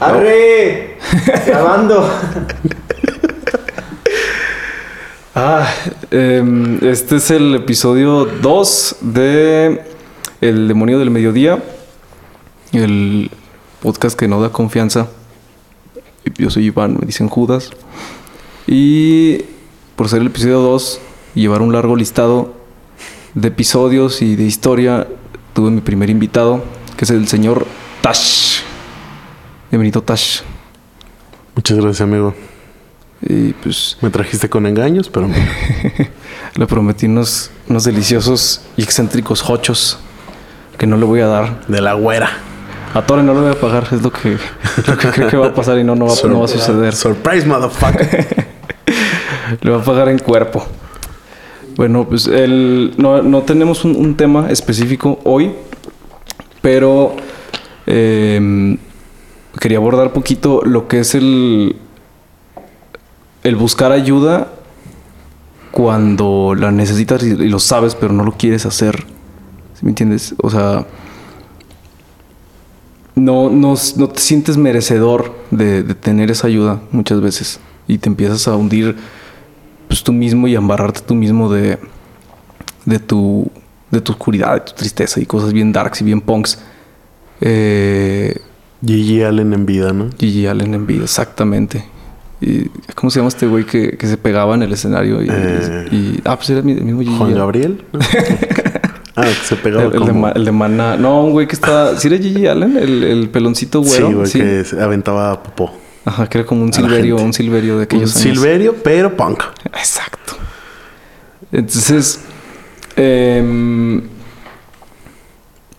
¡Arre! Grabando. Ah, em, este es el episodio 2 de El demonio del mediodía. El podcast que no da confianza. Yo soy Iván, me dicen Judas. Y por ser el episodio 2 y llevar un largo listado de episodios y de historia, tuve mi primer invitado, que es el señor Tash. Bienvenido, Tash. Muchas gracias, amigo. Y pues Me trajiste con engaños, pero le prometí unos, unos deliciosos y excéntricos hochos que no le voy a dar. de la güera. A Tore no le voy a pagar, es lo que, lo que creo que va a pasar y no, no, va, no va a suceder. Surprise, motherfucker. Le va a pagar en cuerpo. Bueno, pues el, no, no tenemos un, un tema específico hoy, pero eh, quería abordar poquito lo que es el, el buscar ayuda cuando la necesitas y, lo sabes, pero no lo quieres hacer. ¿Sí me entiendes? O sea, no, no, no te sientes merecedor de, de tener esa ayuda muchas veces y te empiezas a hundir pues tú mismo y a embarrarte tú mismo de, de tu de tu oscuridad, de tu tristeza y cosas bien darks y bien punks. Eh, Gigi Allen en vida, ¿no? Gigi Allen en vida, exactamente. Y, ¿Cómo se llama este güey que, que se pegaba en el escenario? Y, Eh, y- ah, pues era el mi- el mismo Gigi Juan. Gabriel. ah, que se pegaba El, el como... El de Maná. No, un güey que está... ¿Sí era Gigi Allen? El, el peloncito güero. Sí, güey, que se aventaba popó. Ajá, que era como un silverio, un silverio de Un aquellos años. Silverio, pero punk. Exacto. Entonces, em,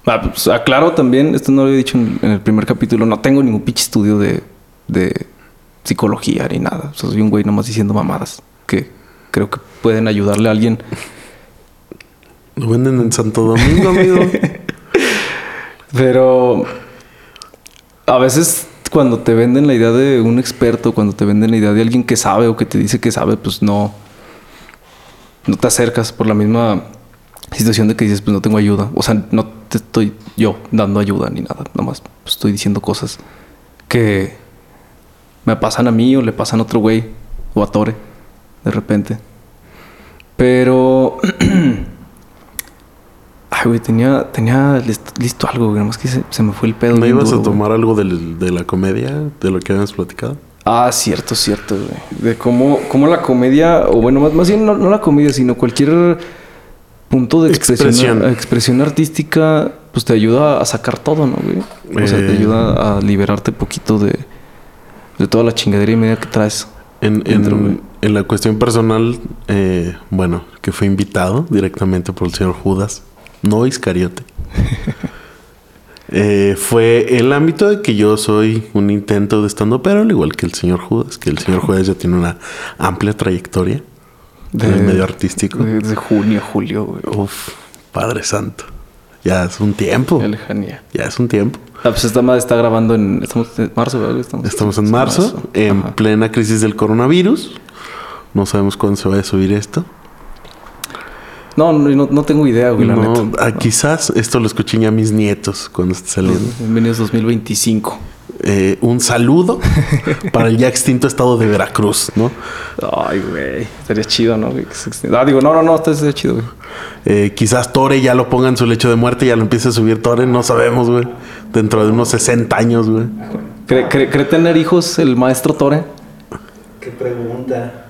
ah, pues, aclaro también, esto no lo he dicho en, en el primer capítulo, no tengo ningún pinche estudio de, de psicología ni nada. O sea, soy un güey nomás diciendo mamadas que creo que pueden ayudarle a alguien. Lo venden en Santo Domingo, amigo. Pero a veces cuando te venden la idea de un experto, cuando te venden la idea de alguien que sabe o que te dice que sabe, pues no, no te acercas por la misma situación de que dices, pues no tengo ayuda. O sea, no te estoy yo dando ayuda ni nada, nomás pues, estoy diciendo cosas que me pasan a mí o le pasan a otro güey o a Tore de repente. Pero Ay, güey, tenía, tenía listo, listo algo, güey. Nomás que se, se me fue el pedo. ¿No ibas duro, a güey. tomar algo del- de la comedia, de lo que habíamos platicado? Ah, cierto, cierto, güey. De cómo, cómo la comedia, o bueno, más, más bien no, no la comedia, sino cualquier punto de expresión, Expresión. expresión artística, pues te ayuda a sacar todo, ¿no, güey? O sea, te Eh. ayuda a liberarte poquito de, de toda la chingadera y media que traes. En, Dentro, en, en la cuestión personal, eh, bueno, que fue invitado directamente por el señor Judas, no Iscariote. Eh, fue el ámbito de que yo soy un intento de estando pero al igual que el señor Judas, que el señor Judas ya tiene una amplia trayectoria en el medio artístico. De, de junio, julio, güey. Uf, Padre Santo. Ya es un tiempo. Qué lejanía. Ya es un tiempo. Ah, pues esta madre está grabando en... Estamos en marzo, ¿verdad? Estamos, Estamos en marzo, en Ajá. plena crisis del coronavirus. No sabemos cuándo se vaya a subir esto. No, no, no, tengo idea, güey, la No, neta. ah, quizás esto lo escuchen ya mis nietos cuando esté saliendo. Bienvenidos 2025. Eh, un saludo para el ya extinto estado de Veracruz, ¿no? Ay, güey. Estaría chido, ¿no? Ah, digo, no, no, no, esto estaría chido, güey. Eh, quizás Tore ya lo ponga en su lecho de muerte y ya lo empiece a subir Tore, no sabemos, güey. Dentro de unos 60 años, güey. ¿Cree, cree- cree tener hijos el maestro Tore? Qué pregunta.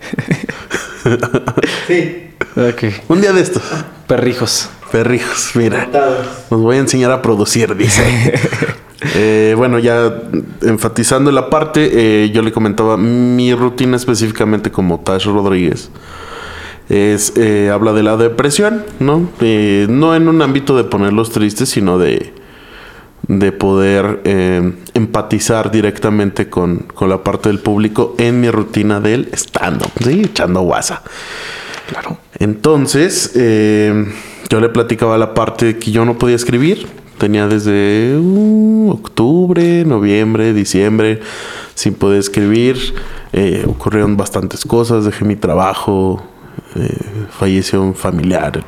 sí, Ok. Un día de estos, Perrijos. perrijos, mira. Nos voy a enseñar a producir, dice. Eh, bueno, ya enfatizando la parte, eh, yo le comentaba mi rutina específicamente como Tash Rodríguez. Es, eh, habla de la depresión, ¿no? Eh, no en un ámbito de ponerlos tristes, sino de, de poder eh, empatizar directamente con, con la parte del público en mi rutina del stand-up, ¿sí? Echando guasa. Claro. Entonces, eh, yo le platicaba la parte que yo no podía escribir. Tenía desde uh, octubre, noviembre, diciembre sin poder escribir. Eh, ocurrieron bastantes cosas. Dejé mi trabajo. eh, falleció un familiar.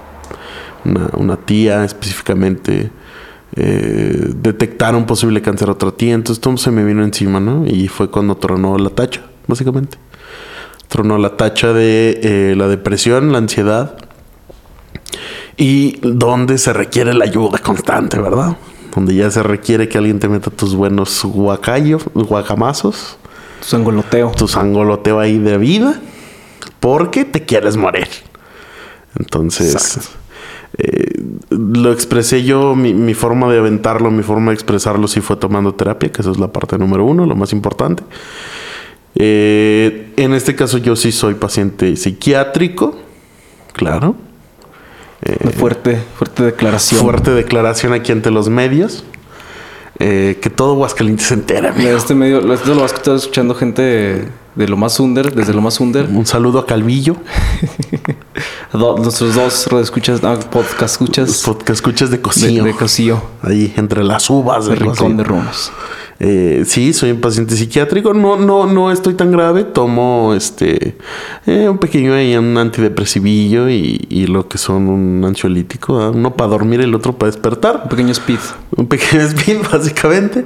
Una, tía específicamente. eh, detectar un posible cáncer a otra tía. Entonces todo se me vino encima, ¿no? Y fue cuando tronó la tacha, básicamente. Tronó la tacha de eh, la depresión, la ansiedad y donde se requiere la ayuda constante, ¿verdad? Donde ya se requiere que alguien te meta tus buenos guacayos, guacamazos, Tu sangoloteo. tu sangoloteo ahí de vida, porque te quieres morir. Entonces, eh, lo expresé yo, mi, mi forma de aventarlo, mi forma de expresarlo sí fue tomando terapia, que eso es la parte número uno, lo más importante. Eh, en este caso yo sí soy paciente psiquiátrico, claro. Una fuerte, fuerte declaración. Fuerte declaración aquí ante los medios. Eh, que todo Aguascalientes se entera. Amigo. este medio, esto lo vas a estar escuchando gente de lo más under, desde lo más under. Un saludo a Calvillo, Do- nuestros dos escuchas, podcast escuchas que escuchas de de, Cocío. de Cosío, Ahí, entre las uvas de de Rincón Cocío. de. Eh, sí, soy un paciente psiquiátrico. No, no, no estoy tan grave. Tomo este eh, un pequeño ahí, un antidepresivillo y, y lo que son un ansiolítico. ¿ah? Uno para dormir, el otro para despertar. Un pequeño speed. Un pequeño speed, básicamente.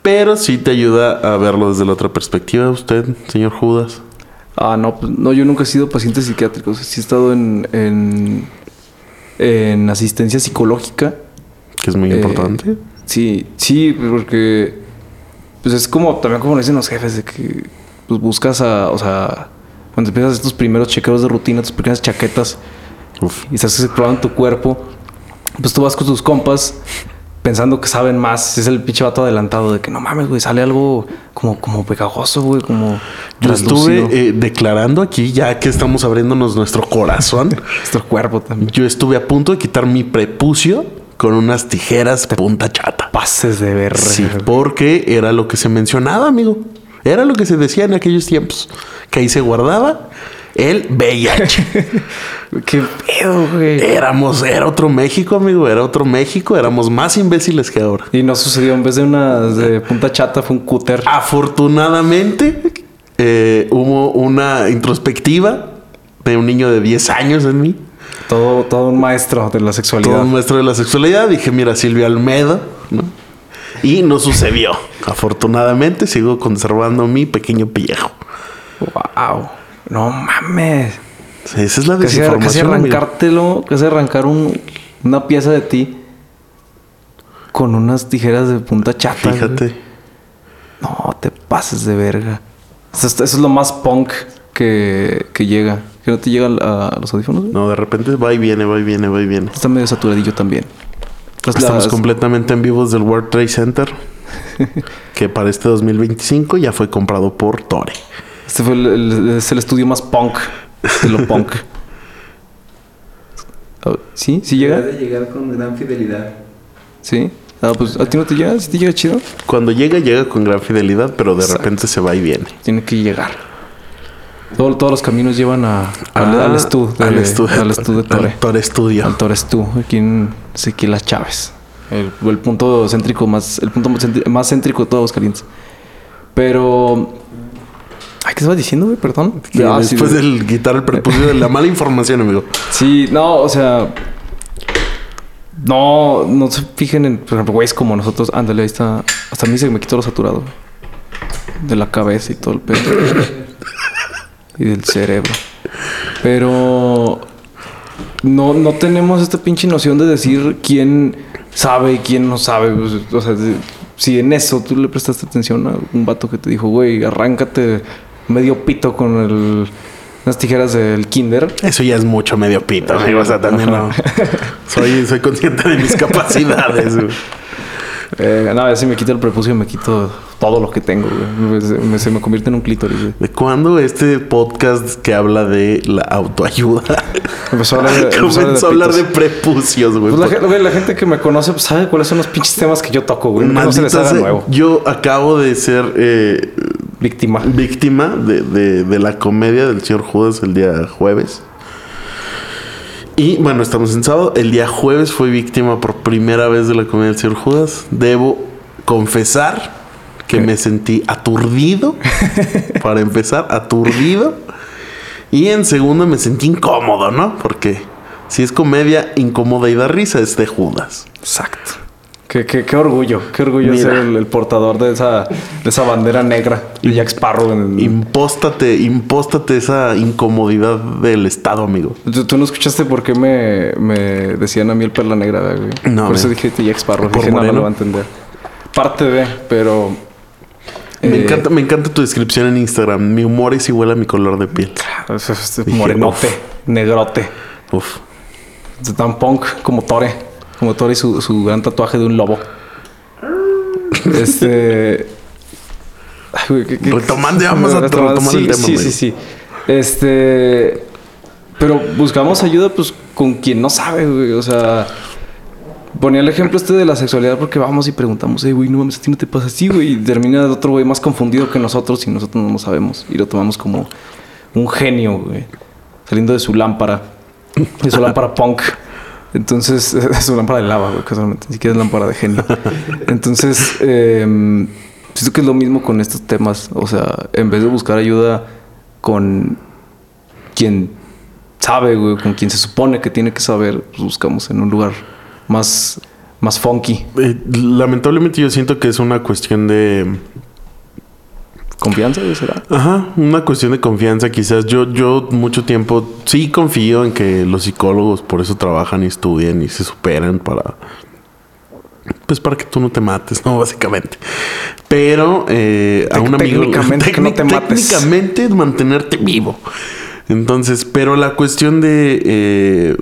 Pero sí te ayuda a verlo desde la otra perspectiva. Usted, señor Judas. Ah, no, pues, no, yo nunca he sido paciente psiquiátrico. O sea, sí he estado en, en, en asistencia psicológica. Que es muy Eh, importante. Sí, sí, porque pues es como también como dicen los jefes de que pues, buscas a, o sea, cuando empiezas estos primeros chequeos de rutina, tus pequeñas chaquetas Uf. y estás explorando tu cuerpo, pues tú vas con tus compas pensando que saben más. Es el pinche vato adelantado de que no mames, güey, sale algo como, como pegajoso, güey, como. Yo estuve eh, declarando aquí, ya que estamos abriéndonos nuestro corazón. Nuestro cuerpo también. Yo estuve a punto de quitar mi prepucio con unas tijeras punta chata. Pases de ver. Sí, porque era lo que se mencionaba, amigo. Era lo que se decía en aquellos tiempos. Que ahí se guardaba el VIH. Qué pedo, güey. Éramos, era otro México, amigo. Era otro México. Éramos más imbéciles que ahora. Y no sucedió. En vez de una de punta chata, fue un cúter. Afortunadamente, eh, hubo una introspectiva de un niño de 10 años en mí. Todo, todo un maestro de la sexualidad. todo un maestro de la sexualidad. Dije, mira, Silvia Almeida, ¿no? Y no sucedió. Afortunadamente, sigo conservando mi pequeño pellejo. Wow. No mames. Sí, Esa es la Casi, casi desinformación. amigo. arrancártelo, casi arrancar un- una pieza de ti con unas tijeras de punta chata. güey. Fíjate. No, te pases de verga. Eso, es- eso es lo más punk que, que llega. Que no te llega a, a los audífonos. güey? No, de repente va y viene, va y viene, va y viene. Está medio saturadillo también. Las- Estamos las- completamente en vivos del World Trade Center. que para este 2025 ya fue comprado por Tore. Este fue el, el- es el estudio más punk de lo punk. Oh, ¿Sí? ¿Sí llega? de llegar con gran fidelidad. Sí. Ah, pues a ti no te llega. Si te llega chido, Cuando llega, llega con gran fidelidad, pero de Exacto. repente se va y viene. tiene que llegar. Todo- todos los caminos llevan a, al, Ah, al estudio. al estu de Tore. Al Tore Studio. Al Tore Estu, aquí en Ezequiel Las Chávez. El, el punto céntrico más, el punto más céntri- más céntrico de todos calientes. Pero. Ay, ¿qué estaba diciendo, güey? Perdón. Ah, sí, después de- del quitar el prepucio de la mala información, amigo. Sí, no, o sea. No, no se fijen en, por ejemplo, güeyes como nosotros. Ándale, ahí está. Hasta a mí se me quitó lo saturado. De la cabeza y todo el pedo. y del cerebro. Pero. No, no tenemos esta pinche noción de decir quién sabe y quién no sabe. O sea, si en eso tú le prestaste atención a un vato que te dijo, güey, arráncate medio pito con el, unas tijeras del kinder. Eso ya es mucho medio pito, amigo. O sea, también no. Soy, soy consciente de mis capacidades. güey. Eh, no, si me quito el prepucio, me quito todo lo que tengo, güey. Se me, se me convierte en un clítoris, güey. ¿De cuándo este podcast que habla de la autoayuda Empezó a hablar de, comenzó a hablar de prepucios, güey? Pues la, güey, la gente que me conoce pues, sabe cuáles son los pinches temas que yo toco, güey. No se les haga nuevo. Yo acabo de ser eh, Víctima. víctima de, de- de la comedia del señor Judas el día jueves. Y bueno, estamos en sábado. El día jueves fue víctima por primera vez de la comedia del señor Judas. Debo confesar que ¿Qué? me sentí aturdido. para empezar, aturdido. Y en segundo me sentí incómodo, ¿no? Porque si es comedia incómoda y da risa, es de Judas. Exacto. Qué, qué, qué orgullo, qué orgullo Mira. ser el, el portador de esa, de esa bandera negra de Jack Sparrow. En, Impóstate, impóstate esa incomodidad del Estado, amigo. ¿Tú, tú no escuchaste por qué me, me decían a mí el perla negra, güey? No, Por eso dije Jack Sparrow. ¿Por Dije, no, lo va a entender. Parte de, pero... Me eh, encanta, me encanta tu descripción en Instagram. Mi humor es igual a mi color de piel. Dije, morenote, negrote. Uf. Tan punk como Tore. Como Tore y su, su gran tatuaje de un lobo. Este... Ay, güey, ¿qué- qué- Retomando, ya vamos a Retomando, retomar el sí, tema, Sí, sí, sí. Este... Pero buscamos ayuda, pues, con quien no sabe, güey. O sea... Ponía el ejemplo este de la sexualidad porque vamos y preguntamos, hey, güey, no mames, a ti no te pasa así, güey. Y termina otro güey más confundido que nosotros y nosotros no lo sabemos. Y lo tomamos como un genio, güey. Saliendo de su lámpara. De su lámpara punk. Entonces, es su lámpara de lava, güey, casualmente. Ni siquiera es lámpara de genio. Entonces, eh, siento que es lo mismo con estos temas. O sea, en vez de buscar ayuda con quien sabe, güey, con quien se supone que tiene que saber, pues buscamos en un lugar más, más funky. Eh, lamentablemente yo siento que es una cuestión de... ¿Confianza, será? Ajá, una cuestión de confianza quizás. Yo, yo mucho tiempo sí confío en que los psicólogos por eso trabajan y estudian y se superan para... Pues para que tú no te mates, ¿no? Básicamente. Pero eh, a un amigo... técnicamente que no te mates. Técnicamente mantenerte vivo. Entonces, pero la cuestión de... eh,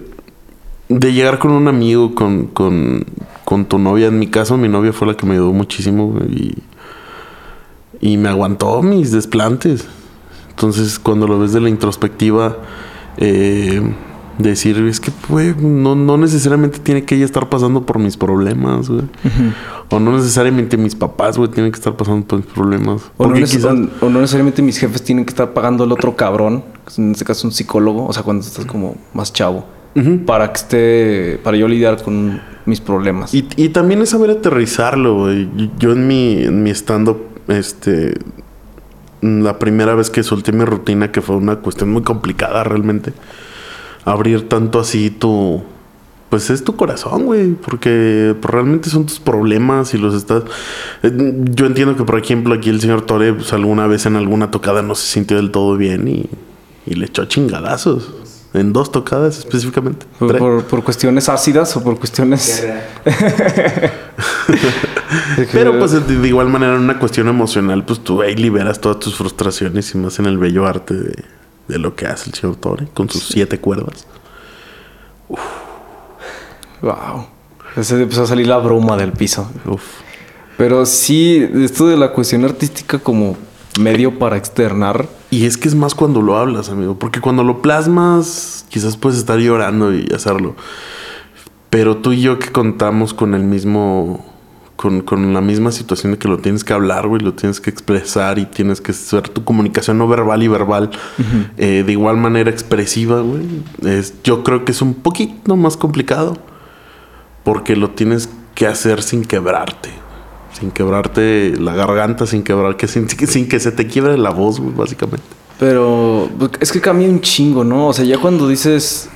de llegar con un amigo, con, con, con tu novia. En mi caso, mi novia fue la que me ayudó muchísimo y, y me aguantó mis desplantes. Entonces, cuando lo ves de la introspectiva, eh, decir, es que, güey, no, no necesariamente tiene que ella estar pasando por mis problemas, güey. O no necesariamente mis papás, güey, tienen que estar pasando por mis problemas. O no, Porque neces- quizás- o no necesariamente mis jefes tienen que estar pagando al otro cabrón, en este caso un psicólogo, o sea, cuando estás como más chavo, para que esté, para yo lidiar con mis problemas. Y, y también es saber aterrizarlo, güey. Yo en mi, en mi stand-up, este... La primera vez que solté mi rutina, que fue una cuestión muy complicada realmente. Abrir tanto así tu... Pues es tu corazón, güey. Porque realmente son tus problemas y los estás... Eh, Yo entiendo que, por ejemplo, aquí el señor Tore, pues alguna vez en alguna tocada no se sintió del todo bien y, y le echó chingadazos. En dos tocadas específicamente. por, por- por cuestiones ácidas o por cuestiones... Pero pues de, de igual manera en una cuestión emocional, pues tú ahí liberas todas tus frustraciones y más en el bello arte de, de lo que hace el señor Tore con sus siete cuerdas. Wow. Se empezó a salir la bruma del piso. Uf. Pero sí, esto de la cuestión artística como medio para externar. Y es que es más cuando lo hablas, amigo, porque cuando lo plasmas, quizás puedes estar llorando y hacerlo. Pero tú y yo que contamos con el mismo, con, con la misma situación de que lo tienes que hablar, güey, lo tienes que expresar y tienes que hacer tu comunicación no verbal y verbal eh, de igual manera expresiva, güey. Es, yo creo que es un poquito más complicado porque lo tienes que hacer sin quebrarte. Sin quebrarte la garganta, sin quebrar, que sin, sin que se te quiebre la voz, güey, básicamente. Pero pues, es que cambia un chingo, ¿no? O sea, ya cuando dices.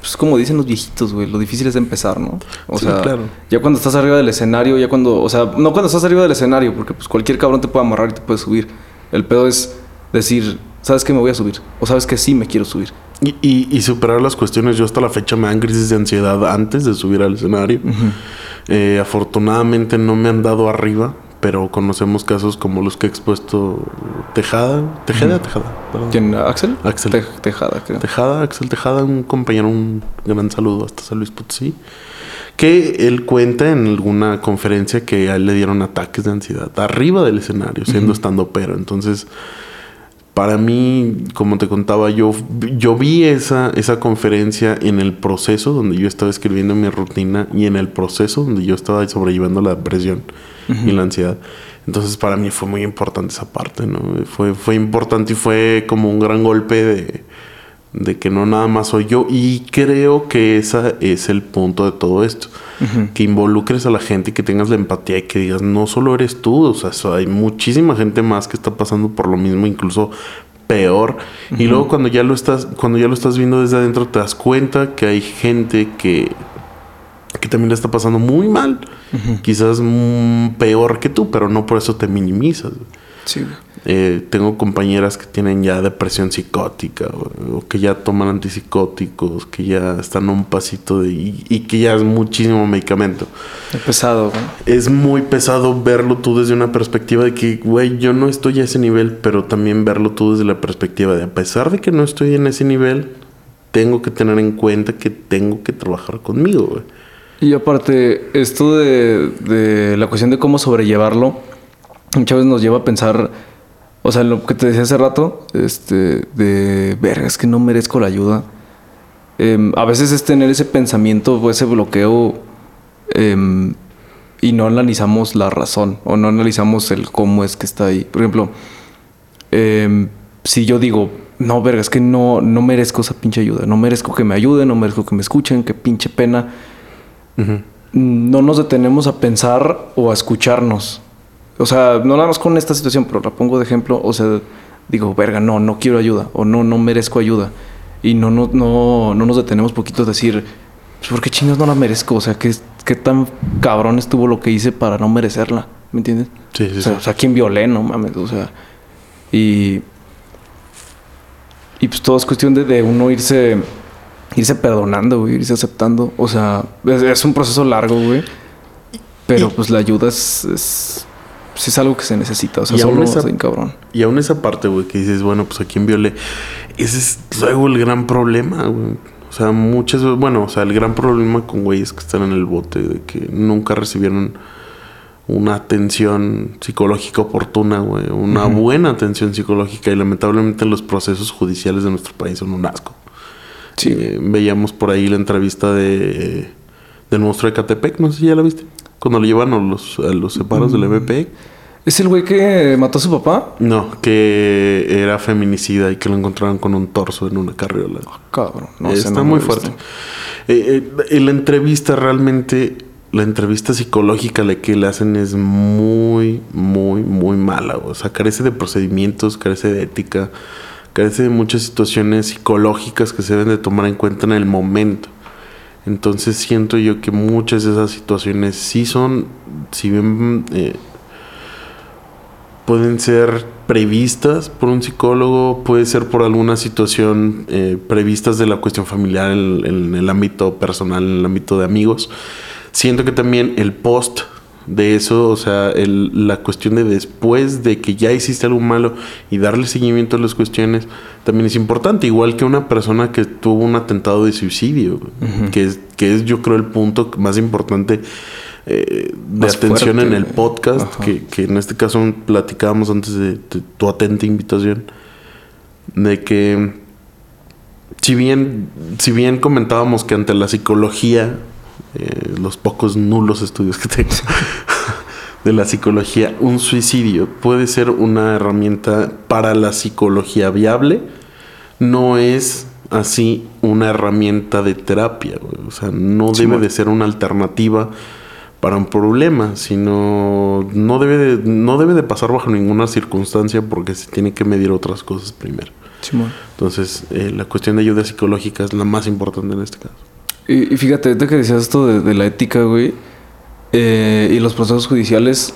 Pues como dicen los viejitos, güey, lo difícil es empezar, ¿no? O Sí, sea, claro. ya cuando estás arriba del escenario, ya cuando. O sea, no cuando estás arriba del escenario, porque pues cualquier cabrón te puede amarrar y te puede subir. El pedo es decir, ¿sabes que me voy a subir? O sabes que sí me quiero subir. Y, y- y superar las cuestiones. Yo hasta la fecha me dan crisis de ansiedad antes de subir al escenario. Eh, afortunadamente no me han dado arriba, pero conocemos casos como los que he expuesto Tejada. Tejeda, Tejada. perdón. ¿Quién? ¿Axel? Axel. Te- Tejada, creo. Tejada, Axel Tejada, un compañero, un gran saludo hasta San Luis Potosí. Que él cuenta en alguna conferencia que a él le dieron ataques de ansiedad arriba del escenario, siendo estando pero. Entonces, para mí, como te contaba, yo, yo vi esa, esa conferencia en el proceso donde yo estaba escribiendo mi rutina y en el proceso donde yo estaba sobrellevando la depresión y la ansiedad. Entonces, para mí fue muy importante esa parte, ¿no? Fue, fue importante y fue como un gran golpe de, de que no nada más soy yo. Y creo que ese es el punto de todo esto. Que involucres a la gente y que tengas la empatía y que digas, no solo eres tú, o sea, hay muchísima gente más que está pasando por lo mismo, incluso peor. Y luego cuando ya lo estás, cuando ya lo estás viendo desde adentro, te das cuenta que hay gente que porque también le está pasando muy mal. Quizás mm, peor que tú, pero no por eso te minimizas. Sí. Eh, tengo compañeras que tienen ya depresión psicótica o, o que ya toman antipsicóticos, que ya están a un pasito de... Y, y que ya es muchísimo medicamento. Es pesado, güey. Es muy pesado verlo tú desde una perspectiva de que, güey, yo no estoy a ese nivel, pero también verlo tú desde la perspectiva de, a pesar de que no estoy en ese nivel, tengo que tener en cuenta que tengo que trabajar conmigo, güey. Y aparte, esto de, de la cuestión de cómo sobrellevarlo, muchas veces nos lleva a pensar, o sea, lo que te decía hace rato, este, de, verga, es que no merezco la ayuda. Em, a veces es tener ese pensamiento o ese bloqueo em, y no analizamos la razón o no analizamos el cómo es que está ahí. Por ejemplo, em, si yo digo, no, verga, es que no, no merezco esa pinche ayuda, no merezco que me ayuden, no merezco que me escuchen, qué pinche pena no nos detenemos a pensar o a escucharnos. O sea, no nada más con esta situación, pero la pongo de ejemplo. O sea, digo, verga, no, no quiero ayuda o no, no merezco ayuda. Y no, no, no, no nos detenemos poquito a decir, pues, ¿por qué chingados no la merezco? O sea, ¿qué, qué tan cabrón estuvo lo que hice para no merecerla? ¿Me entiendes? Sí, sí, O sea, sí. o sea, ¿quién violé? No mames, o sea. Y. Y pues todo es cuestión de, de uno irse. Irse perdonando, güey, irse aceptando. O sea, es, es un proceso largo, güey. Pero pues la ayuda es. es pues, es algo que se necesita. O sea, Y solo esa- cabrón. Y aún esa parte, güey, que dices, bueno, pues a quién violé. Ese es luego el gran problema, güey. O sea, muchas veces, bueno, o sea, el gran problema con güeyes que están en el bote, de que nunca recibieron una atención psicológica oportuna, güey. Una buena atención psicológica. Y lamentablemente los procesos judiciales de nuestro país son un asco. Sí. Eh, veíamos por ahí la entrevista de del monstruo de Catepec, no sé si ya la viste. Cuando lo llevan a los, a los separos del MP. ¿Es el güey que mató a su papá? No, que era feminicida y que lo encontraron con un torso en una carriola. Cabrón. No Está no muy fuerte. Eh, eh, en la entrevista realmente, la entrevista psicológica la que le hacen es muy, muy, muy mala. O sea, carece de procedimientos, carece de ética, carece de muchas situaciones psicológicas que se deben de tomar en cuenta en el momento. Entonces siento yo que muchas de esas situaciones sí son, si bien eh, pueden ser previstas por un psicólogo, puede ser por alguna situación eh, previstas de la cuestión familiar en, en el ámbito personal, en el ámbito de amigos. Siento que también el post de eso, o sea, el- la cuestión de después de que ya hiciste algo malo y darle seguimiento a las cuestiones, también es importante, igual que una persona que tuvo un atentado de suicidio, que, es, que es yo creo el punto más importante eh, de atención fuerte, en el podcast, que, que en este caso platicábamos antes de, de tu atenta invitación, de que si bien, si bien comentábamos que ante la psicología, eh, los pocos nulos estudios que tengo de la psicología, un suicidio puede ser una herramienta para la psicología viable, no es así una herramienta de terapia, güey. o sea, no Sí, debe bueno. de ser una alternativa para un problema, sino no debe de, no debe de pasar bajo ninguna circunstancia porque se tiene que medir otras cosas primero. Simón. Entonces, eh, la cuestión de ayuda psicológica es la más importante en este caso. Y, y fíjate, ahorita que decías esto de, de la ética, güey, eh, y los procesos judiciales,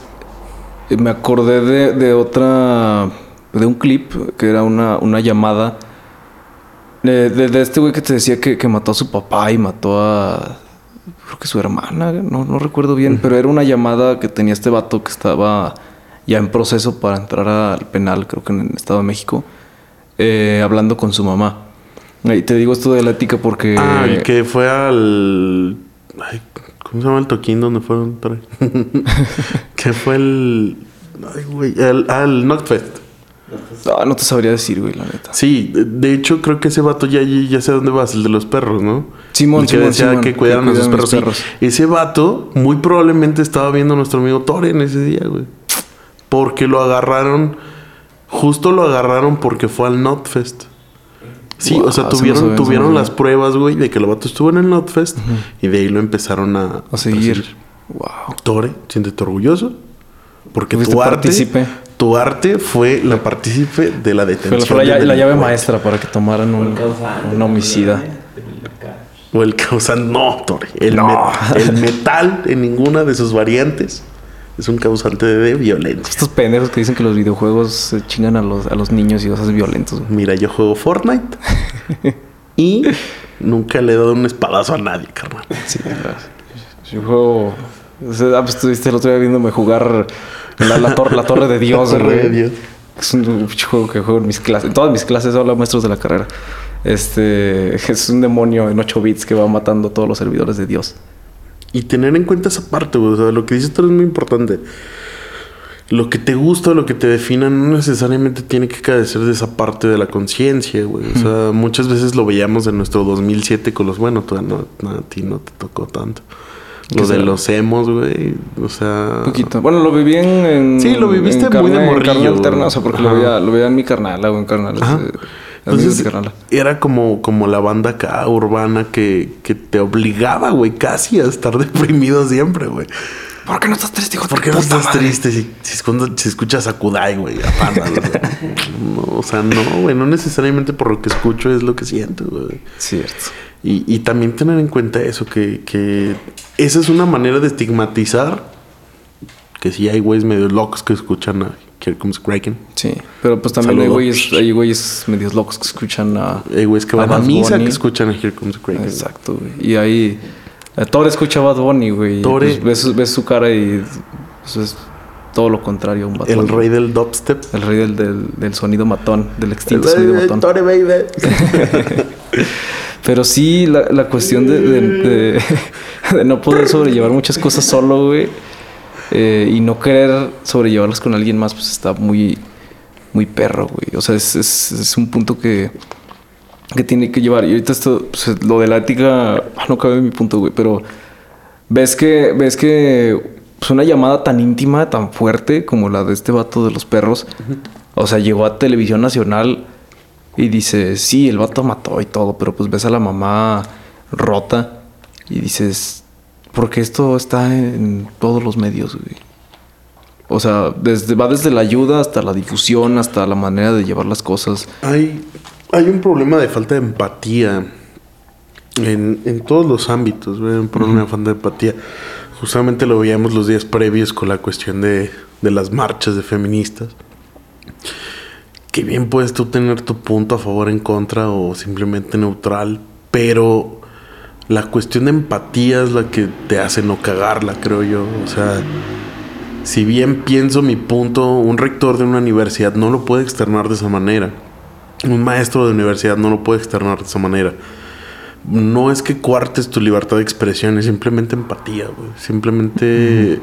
eh, me acordé de, de otra, de un clip que era una, una llamada de, de- de este güey que te decía que, que mató a su papá y mató a, creo que su hermana, no, no recuerdo bien, pero era una llamada que tenía este vato que estaba ya en proceso para entrar al penal, creo que en el Estado de México, eh, hablando con su mamá. Y te digo esto de la ética porque... Ah, el que fue al. ay, ¿Cómo se llama el toquín donde fueron? Tra- que fue el. Ay, güey. El, el Knockfest. Ah, no te sabría decir, güey, la neta. Sí, de- hecho, creo que ese vato ya, ya sé dónde vas, el de los perros, ¿no? Simón, el que Simón, decía Simón, que cuidaran a sus perros. sí. perros. Ese vato muy probablemente estaba viendo a nuestro amigo Thor en ese día, güey. Porque lo agarraron. Justo lo agarraron porque fue al Notfest. Sí, o sea, tuvieron, se tuvieron las pruebas, güey, de que el vato estuvo en el Notfest. Y de ahí lo empezaron a, A seguir. Wow. Tore, siéntete orgulloso. Porque tu arte, partícipe. tu arte fue la partícipe de la detención. fue la, llave maestra para que tomaran un, un homicida. O el causante. No, Tore. El, No. me- el metal en ninguna de sus variantes es un causante de violencia. Estos pendejos que dicen que los videojuegos se chingan a los, a los niños y cosas violentos. Mira, yo juego Fortnite y nunca le he dado un espadazo a nadie, carnal. Sí, claro. Yo juego. O sea, ah, pues estuviste el otro día viéndome jugar la, la, tor- la Torre de Dios, Torre güey. de Dios. Es un juego que juego en mis clases. En todas mis clases hablo maestros de la carrera. Este es un demonio en 8 bits que va matando a todos los servidores de Dios. Y tener en cuenta esa parte, güey. O sea, lo que dices tú es muy importante. Lo que te gusta, lo que te defina, no necesariamente tiene que carecer de esa parte de la conciencia, güey. O sea, muchas veces lo veíamos en nuestro 2007 con los... Bueno, tú, no, no, a ti no te tocó tanto. ¿Qué Lo de los emos, güey. O sea... Un poquito. Bueno, lo viví en. en- Sí, lo viviste en muy de en morrillo, carne alterna, o sea, porque Ajá. lo veía, lo veía en mi carnala o en carnal. Eh, Entonces, era como, como la banda acá urbana que, que te obligaba, güey, casi a estar deprimido siempre, güey. ¿Por qué no estás triste, hijo ¿Por qué no estás madre? triste si, si, cuando- si escuchas a Kudai, güey? a no, o sea, no, güey. No necesariamente por lo que escucho es lo que siento, güey. Cierto. Y, y también tener en cuenta eso, que, que esa es una manera de estigmatizar que sí hay güeyes medio locos que escuchan a Here Comes Kraken. Sí, pero pues también hay güeyes, hay güeyes medios locos que escuchan a. Hay güeyes que van a, misa que escuchan a Here Comes Kraken. Exacto, güey. Y ahí. eh, Thor escucha a Bad Bunny, güey. Tore- pues, ves, ves su cara y. pues, es todo lo contrario a un Bad El rey del dubstep. El rey del, del, del sonido matón, del extinto sonido matón. Tore, baby. Pero sí, la, la cuestión de, de- de- de no poder sobrellevar muchas cosas solo, güey. eh, y no querer sobrellevarlas con alguien más, pues está muy, muy perro, güey. O sea, es, es- es un punto que, que tiene que llevar. Y ahorita esto, pues, lo de la ética, ah, no cabe en mi punto, güey. Pero ves que, ves que pues, una llamada tan íntima, tan fuerte como la de este vato de los perros, o sea, llegó a televisión nacional y dice, sí, el vato mató y todo, pero pues ves a la mamá rota y dices, porque esto está en todos los medios, güey. O sea, desde, va desde la ayuda hasta la difusión, hasta la manera de llevar las cosas. Hay, hay un problema de falta de empatía en, en todos los ámbitos, güey, un problema de falta de empatía. Justamente lo veíamos los días previos con la cuestión de, de las marchas de feministas. Que bien puedes tú tener tu punto a favor, en contra o simplemente neutral, pero la cuestión de empatía es la que te hace no cagarla, creo yo. O sea, si bien pienso mi punto, un rector de una universidad no lo puede externar de esa manera. Un maestro de universidad no lo puede externar de esa manera. No es que cuartes tu libertad de expresión, es simplemente empatía, güey. Simplemente eh,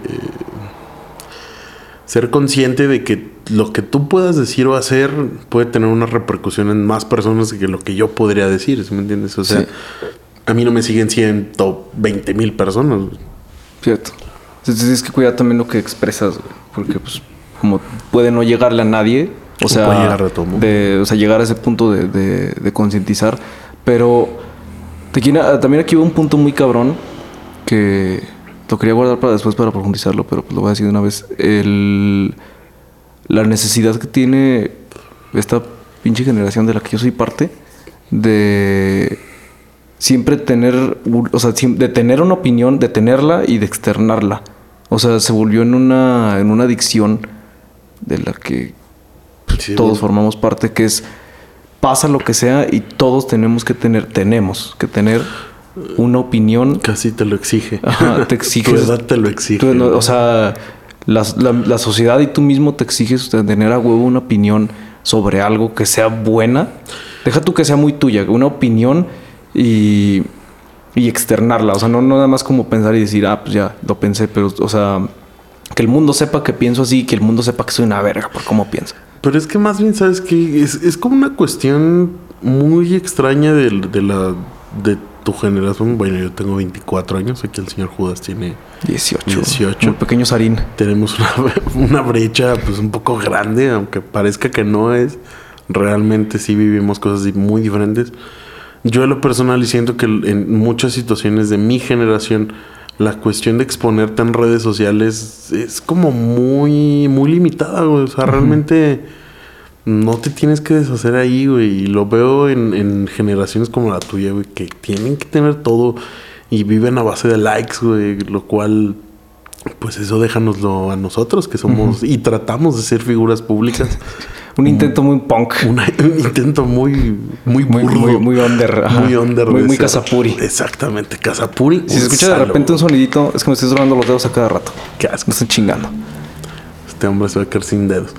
ser consciente de que lo que tú puedas decir o hacer puede tener una repercusión en más personas que lo que yo podría decir, ¿sí me entiendes? O sea, Sí. a mí no me siguen 120 mil personas. güey. Cierto. Entonces tienes que cuidar también lo que expresas, güey, porque pues como puede no llegarle a nadie, o O sea, puede llegar a todo mundo. de, o sea, llegar a ese punto de, de- de concientizar, pero también aquí hubo un punto muy cabrón que lo quería guardar para después para profundizarlo, pero pues lo voy a decir de una vez. El, la necesidad que tiene esta pinche generación de la que yo soy parte de siempre tener, o sea, de tener una opinión, de tenerla y de externarla. O sea, se volvió en una, en una adicción de la que Sí, todos formamos parte, que es pasa lo que sea y todos tenemos que tener, tenemos que tener una opinión. Casi te lo exige. Ajá, te exiges. tu edad te lo exige. Tú, no, o sea, la, la sociedad y tú mismo te exiges tener a huevo una opinión sobre algo que sea buena. Deja tú que sea muy tuya, una opinión y, y externarla. O sea, no, no nada más como pensar y decir, ah, pues ya lo pensé, pero, o sea, que el mundo sepa que pienso así, que el mundo sepa que soy una verga por cómo pienso. Pero es que más bien, ¿sabes qué? Es, es como una cuestión muy extraña de, de la de tu generación. Bueno, yo tengo 24 años, aquí el señor Judas tiene... 18. 18. Un pequeño Sarín. Tenemos una, una brecha pues un poco grande, aunque parezca que no es. Realmente sí vivimos cosas muy diferentes. Yo en lo personal y siento que en muchas situaciones de mi generación la cuestión de exponerte en redes sociales es como muy muy limitada, güey. O sea, realmente no te tienes que deshacer ahí, güey. Y lo veo en, en generaciones como la tuya, güey, que tienen que tener todo y viven a base de likes, güey. Lo cual, pues eso déjanoslo a nosotros, que somos y tratamos de ser figuras públicas. Un intento muy punk. Una- un intento muy, muy Muy, burdo. muy, muy under. ajá. Muy under. Muy, muy. Casapuri. Exactamente, Casapuri. Si se escucha de repente un sonidito, es que me estoy sonando los dedos a cada rato. Qué asco. Me están chingando. Este hombre se va a quedar sin dedos.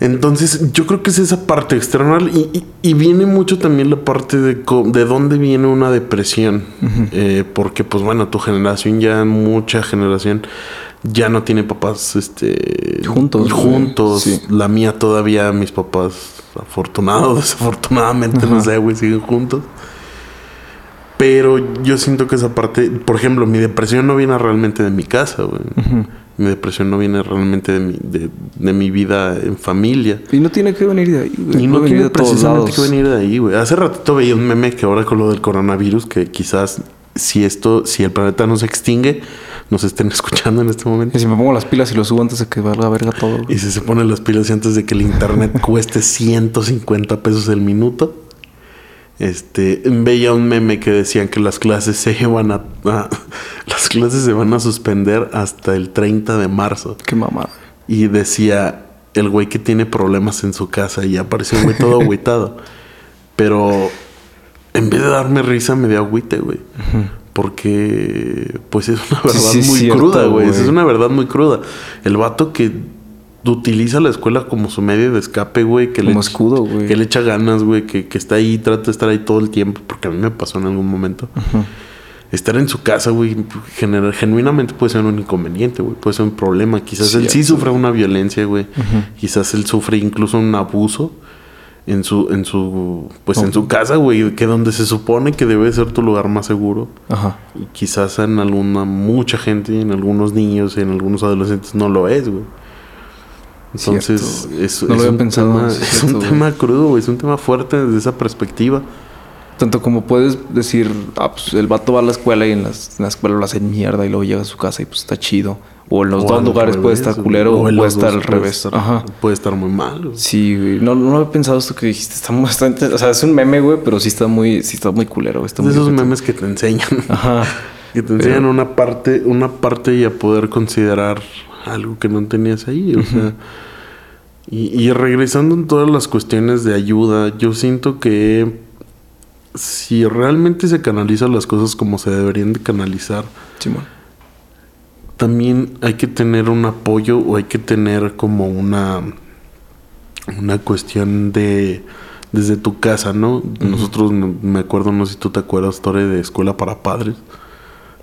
Entonces, yo creo que es esa parte external y, y- y viene mucho también la parte de, de dónde viene una depresión. Eh, porque, pues bueno, tu generación, ya mucha generación, ya no tiene papás este, Juntos. Juntos. Sí. La mía todavía, mis papás, afortunados, desafortunadamente, no sé, güey, siguen juntos. Pero yo siento que esa parte, por ejemplo, mi depresión no viene realmente de mi casa, güey. Mi depresión no viene realmente de mi, de, de mi vida en familia. Y no tiene que venir de ahí, güey. Y no venir tiene precisamente que venir de ahí, güey. Hace ratito veía un meme que ahora con lo del coronavirus, que quizás si esto, si el planeta no se extingue, nos estén escuchando en este momento. Y si me pongo las pilas y lo subo antes de que valga verga todo. güey. Y si se ponen las pilas y antes de que el internet cueste 150 pesos el minuto. Este, veía un meme que decían que las clases se iban a, a- las clases se van a suspender hasta el 30 de marzo. Qué mamada. Y decía el güey que tiene problemas en su casa y apareció un güey todo agüitado. Pero en vez de darme risa me dio agüite, güey. Porque pues es una verdad sí, muy cierto, cruda, güey. Es una verdad muy cruda. El vato que utiliza la escuela como su medio de escape, güey. Que Como le, escudo, güey. Que le echa ganas, güey. Que, que está ahí, trata de estar ahí todo el tiempo. Porque a mí me pasó en algún momento. Estar en su casa, güey, genuinamente puede ser un inconveniente, güey. Puede ser un problema. Quizás él sí sufre una violencia, güey. Quizás él sufre incluso un abuso en su, en su, pues en su casa, güey. Que donde se supone que debe ser tu lugar más seguro. Ajá. Y quizás en alguna, mucha gente, en algunos niños, en algunos adolescentes no lo es, güey. Entonces, es, lo es había un pensado, tema, es es cierto, un tema crudo, güey. Es un tema fuerte desde esa perspectiva. Tanto como puedes decir, ah, pues el vato va a la escuela y en, las- en la escuela lo hacen mierda y luego llega a su casa y pues está chido. O en los O dos lugares puede estar culero o en puede estar al revés. estar- Ajá. Puede estar muy mal. güey. Sí, güey. No, no había pensado esto que dijiste. Está bastante... O sea, es un meme, güey, pero sí está muy... Sí está muy culero. Está muy esos memes que te enseñan. Ajá. que te enseñan una parte, una parte y a poder considerar algo que no tenías ahí. O sea. Y, y regresando en todas las cuestiones de ayuda, yo siento que si realmente se canalizan las cosas como se deberían de canalizar, Simón. También hay que tener un apoyo o hay que tener como una una cuestión de desde tu casa, ¿no? Nosotros no- me acuerdo, no sé si tú te acuerdas, historia de escuela para padres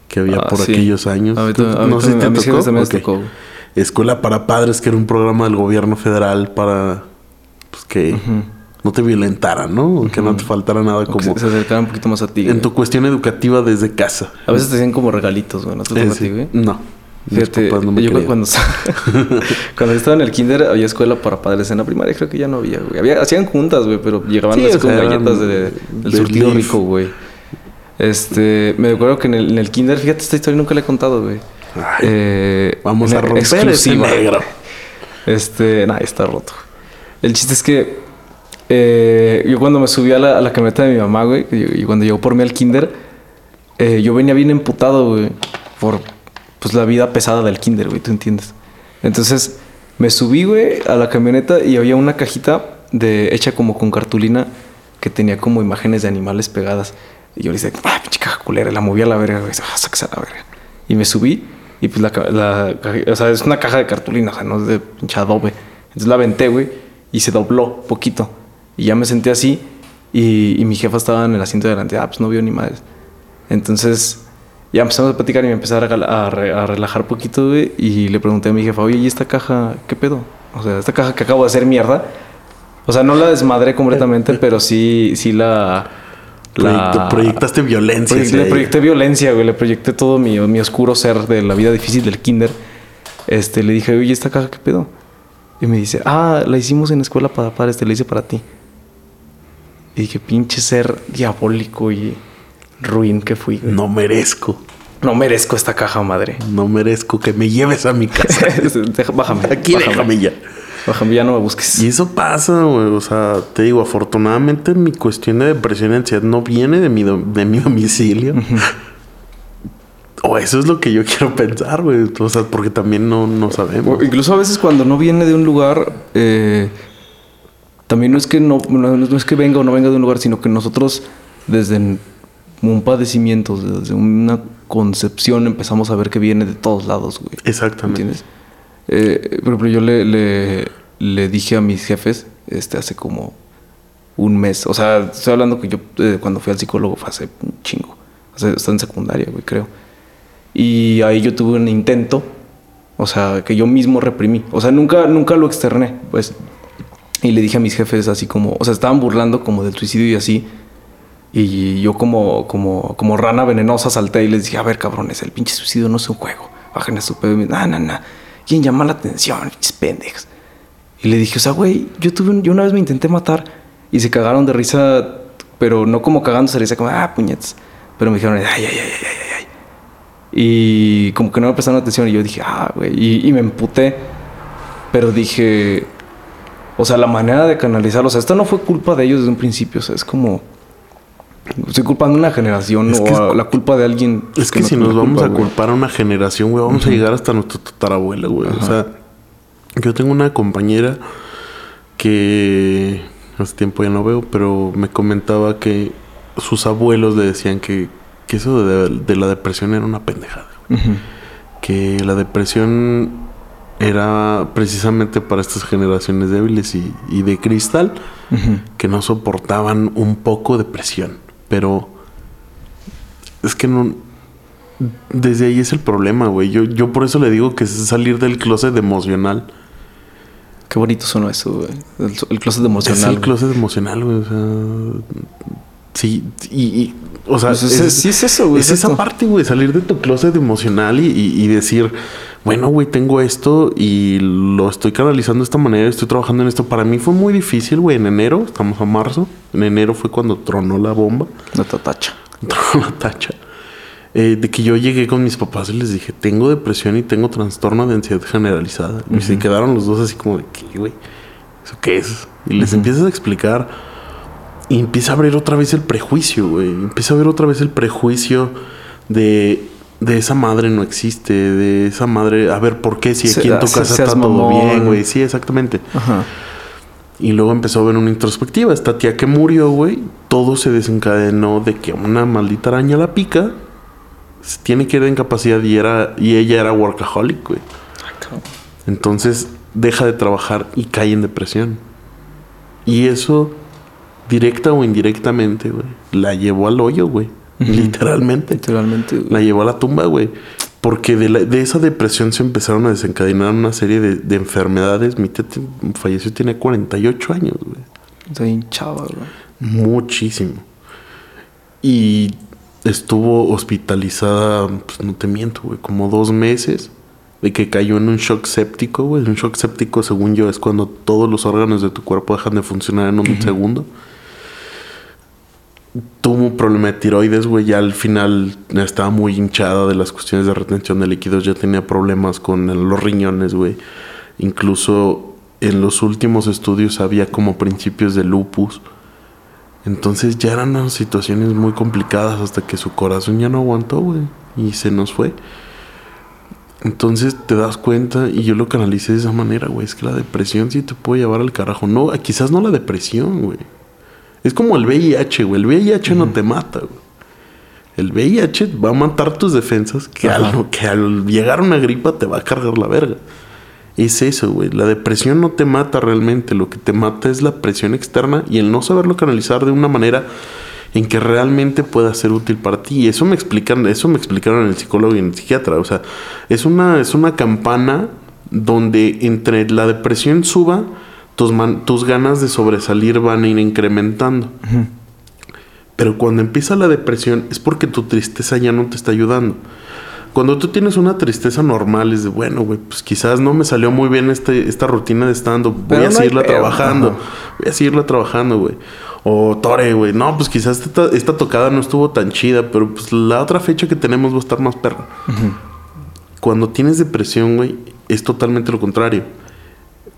que había Ah, por sí. aquellos años. A mí, ¿Tú- también- a no sé si a te tocó. también. Escuela para padres, que era un programa del gobierno federal para pues, que no te violentaran, ¿no? Que no te faltara nada O que como se, se acercaran un poquito más a ti. en tu cuestión educativa desde casa. A veces te hacían como regalitos, güey. ¿No te tocó a Ese- ti, güey? no. Fíjate, papás no me yo cuando, cuando estaba en el kinder había escuela para padres. En la primaria creo que ya no había, güey. Había, hacían juntas, güey, pero llegaban Sí, así o con sea, galletas eran de, del de surtido Leaf. rico, güey. Este, me acuerdo que en el, en el kinder, fíjate, esta historia nunca la he contado, güey. Ay, Eh, Vamos a romper ese exclusiva. negro. Este, nah, está roto. El chiste es que eh, yo cuando me subí a la, a la camioneta de mi mamá, güey, y, y cuando llegó por mí al kinder, eh, yo venía bien emputado, güey, por pues la vida pesada del kinder, güey, tú entiendes. Entonces me subí, güey, a la camioneta y había una cajita de hecha como con cartulina que tenía como imágenes de animales pegadas. Y yo le dije, ah, pinche caja culera, la moví a la verga, güey, la verga. Y me subí y pues la, la o sea, es una caja de cartulina, o sea, no es de pinche adobe. Entonces la aventé, güey, y se dobló poquito. Y ya me senté así y, y mi jefa estaba en el asiento de delante. Ah, pues no vio ni madres. Entonces ya empezamos a platicar y me empecé a, a re- a relajar poquito, güey. Y le pregunté a mi jefa, oye, ¿y esta caja qué pedo? O sea, esta caja que acabo de hacer mierda. O sea, no la desmadré completamente, pero sí, sí la... Proyecto- proyectaste violencia. Le proyecté violencia, güey. Le proyecté todo mi, mi oscuro ser de la vida difícil del kinder. Este, le dije, oye, ¿esta caja qué pedo? Y me dice, ah, la hicimos en escuela para padres, te la hice para ti. Y dije, pinche ser diabólico y ruin que fui. güey. No merezco. No merezco esta caja, madre. No merezco que me lleves a mi casa. Deja- bájame. Aquí bájame. déjame ya. Bájame, ya no me busques. Y eso pasa, güey. O sea, te digo, afortunadamente mi cuestión de depresión y ansiedad no viene de mi, de mi domicilio. o eso es lo que yo quiero pensar, güey. O sea, porque también no, no sabemos. O incluso a veces cuando no viene de un lugar, eh, también no es que no, no, no es que venga o no venga de un lugar, sino que nosotros desde un padecimiento, desde una concepción, empezamos a ver que viene de todos lados, güey. Exactamente. ¿Entiendes? Eh, por ejemplo, yo le, le, le dije a mis jefes este, hace como un mes. O sea, estoy hablando que yo eh, cuando fui al psicólogo fue hace un chingo. O sea, está en secundaria, güey, creo. Y ahí yo tuve un intento. O sea, que yo mismo reprimí. O sea, nunca, nunca lo externé, pues. Y le dije a mis jefes así como... O sea, estaban burlando como del suicidio y así. Y yo como, como, como rana venenosa salté y les dije, a ver, cabrones, el pinche suicidio no es un juego. Bajen a su pedo. No, no, no. ¿Quién llama la atención? Pinches pendejos. Y le dije, o sea, güey, yo tuve un- yo una vez me intenté matar y se cagaron de risa, pero no como cagándose de risa, como, ah, puñetas. Pero me dijeron, ay, ay, ay, ay, ay, ay. Y como que no me prestaron atención y yo dije, ah, güey. Y, y me emputé. Pero dije, o sea, la manera de canalizarlo, o sea, esto no fue culpa de ellos desde un principio, o sea, es como... Estoy culpando a una generación Es que a la culpa de alguien. Es que, no si nos vamos culpa, a güey. culpar a una generación, güey, vamos a llegar hasta nuestra tatarabuela, güey. O sea, yo tengo una compañera que hace tiempo ya no veo, pero me comentaba que sus abuelos le decían que, que eso de, de la depresión era una pendejada. güey. Que la depresión era precisamente para estas generaciones débiles y, y de cristal que no soportaban un poco de presión. Pero es que no. Desde ahí es el problema, güey. Yo, yo por eso le digo que es salir del closet emocional. Qué bonito sonó eso, güey. El, el closet emocional. Es el güey. closet emocional, güey. O sea. Sí, y. y- o sea, Pues es- sí es eso, güey, Es es esa parte, güey. Salir de tu closet emocional y, y- y decir, bueno, güey, tengo esto y lo estoy canalizando de esta manera, estoy trabajando en esto. Para mí fue muy difícil, güey. En enero, estamos a marzo. En enero fue cuando tronó la bomba. Te tacha. tronó la tacha. Eh, de que yo llegué con mis papás y les dije, tengo depresión y tengo trastorno de ansiedad generalizada. Y se quedaron los dos así como de, ¿qué, güey? ¿Eso qué es? Y les empiezas a explicar y empieza a abrir otra vez el prejuicio, güey. Empieza a ver otra vez el prejuicio de, de esa madre no existe, de esa madre, a ver, ¿por qué? Si Se- aquí en tu se- casa está todo bien, güey. Sí, exactamente. Ajá. Y luego empezó a ver una introspectiva. Esta tía que murió, güey, todo se desencadenó de que una maldita araña la pica, se tiene que ir de incapacidad y, era, y ella era workaholic, güey. Entonces deja de trabajar y cae en depresión. Y eso, directa o indirectamente, güey, la llevó al hoyo, güey. Literalmente. Literalmente. güey. La llevó a la tumba, güey. Porque de, la- de esa depresión se empezaron a desencadenar una serie de, de enfermedades. Mi tía falleció, tiene 48 años, güey. Está hinchada, güey. Muchísimo. Y estuvo hospitalizada, pues no te miento, güey, como dos meses. De que cayó en un shock séptico, güey. Un shock séptico, según yo, es cuando todos los órganos de tu cuerpo dejan de funcionar en un segundo. Tuvo un problema de tiroides, güey. Ya al final estaba muy hinchada de las cuestiones de retención de líquidos. Ya tenía problemas con los riñones, güey. Incluso en los últimos estudios había como principios de lupus. Entonces ya eran situaciones muy complicadas hasta que su corazón ya no aguantó, güey. Y se nos fue. Entonces te das cuenta, y yo lo canalicé de esa manera, güey. Es que la depresión sí te puede llevar al carajo. No, quizás no la depresión, güey. Es como el VIH, güey. El VIH no te mata, güey. El VIH va a matar tus defensas que al, que al llegar a una gripa te va a cargar la verga. Es eso, güey. La depresión no te mata realmente. Lo que te mata es la presión externa y el no saberlo canalizar de una manera en que realmente pueda ser útil para ti. Y eso me explican, eso me explicaron el psicólogo y en el psiquiatra. O sea, es una, es una campana donde entre la depresión suba, tus, man- tus ganas de sobresalir van a ir incrementando. Pero cuando empieza la depresión es porque tu tristeza ya no te está ayudando. Cuando tú tienes una tristeza normal, es de bueno, güey, pues quizás no me salió muy bien este, esta rutina de stand-up. Voy a no hay seguirla pedo, trabajando. Voy a seguirla trabajando, güey. O Tore, güey. No, pues quizás esta, esta tocada no estuvo tan chida, pero pues la otra fecha que tenemos va a estar más perra. Cuando tienes depresión, güey, es totalmente lo contrario.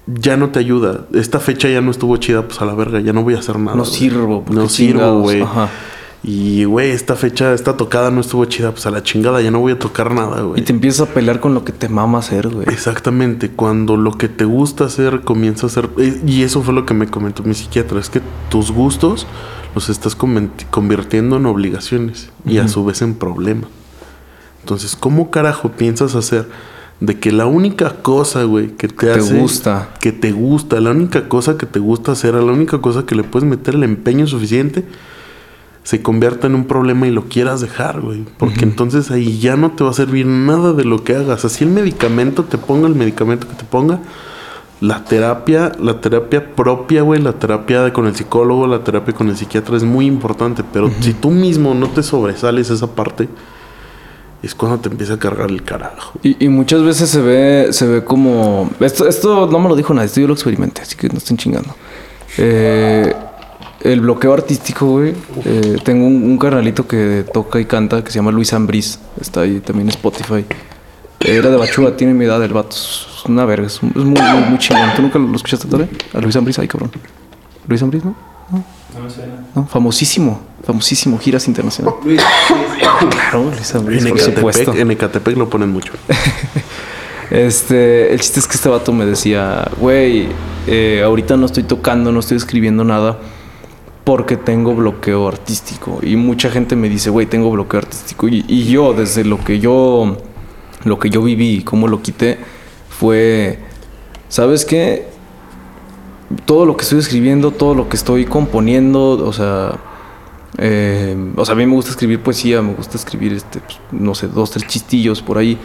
Ya no te ayuda. Esta fecha ya no estuvo chida, pues a la verga, ya no voy a hacer nada. No güey. sirvo, porque No sirvo, güey. Y, güey, esta fecha, esta tocada no estuvo chida, pues a la chingada, ya no voy a tocar nada, Y güey. te empiezas a pelear con lo que te mama hacer, güey. Exactamente, cuando lo que te gusta hacer comienza a ser... eh, Y eso fue lo que me comentó mi psiquiatra, es que tus gustos los estás convirtiendo en obligaciones y a su vez en problemas. Entonces, ¿cómo carajo piensas hacer de que la única cosa, güey, que te, te hace... gusta. Que te gusta, la única cosa que te gusta hacer, la única cosa que le puedes meter el empeño suficiente, se convierta en un problema y lo quieras dejar, güey. Porque entonces ahí ya no te va a servir nada de lo que hagas. Así el medicamento te ponga el medicamento que te ponga. La terapia, la terapia propia, güey, la terapia con el psicólogo, la terapia con el psiquiatra es muy importante. Pero si tú mismo no te sobresales esa parte, es cuando te empieza a cargar el carajo. Y, y muchas veces se ve, se ve como. Esto, esto no me lo dijo nadie, esto yo lo experimenté, así que no estén chingando. Eh, el bloqueo artístico, güey. eh, tengo un, un carnalito que toca y canta que se llama Luis Ambris. Está ahí también en Spotify. Era de Bachúa, tiene mi edad, el vato. Es una verga, es, muy, muy, muy chingón. ¿Tú nunca lo escuchaste todavía? A Luis Ambris, ay cabrón. Luis Ambris, ¿no? No me suena. No, famosísimo, famosísimo, giras internacionales. Luis, Claro, Luis En por supuesto. Ecatepec, en Ecatepec lo ponen mucho. Este, el chiste es que este vato me decía, güey, eh, ahorita no estoy tocando, no estoy escribiendo nada porque tengo bloqueo artístico. Y mucha gente me dice, güey, tengo bloqueo artístico. Y, y yo, desde lo que yo, lo que yo viví y cómo lo quité, fue, ¿sabes qué? Todo lo que estoy escribiendo, todo lo que estoy componiendo, o sea, eh, o sea, a mí me gusta escribir poesía, me gusta escribir, este, pues, no sé, dos, tres chistillos por ahí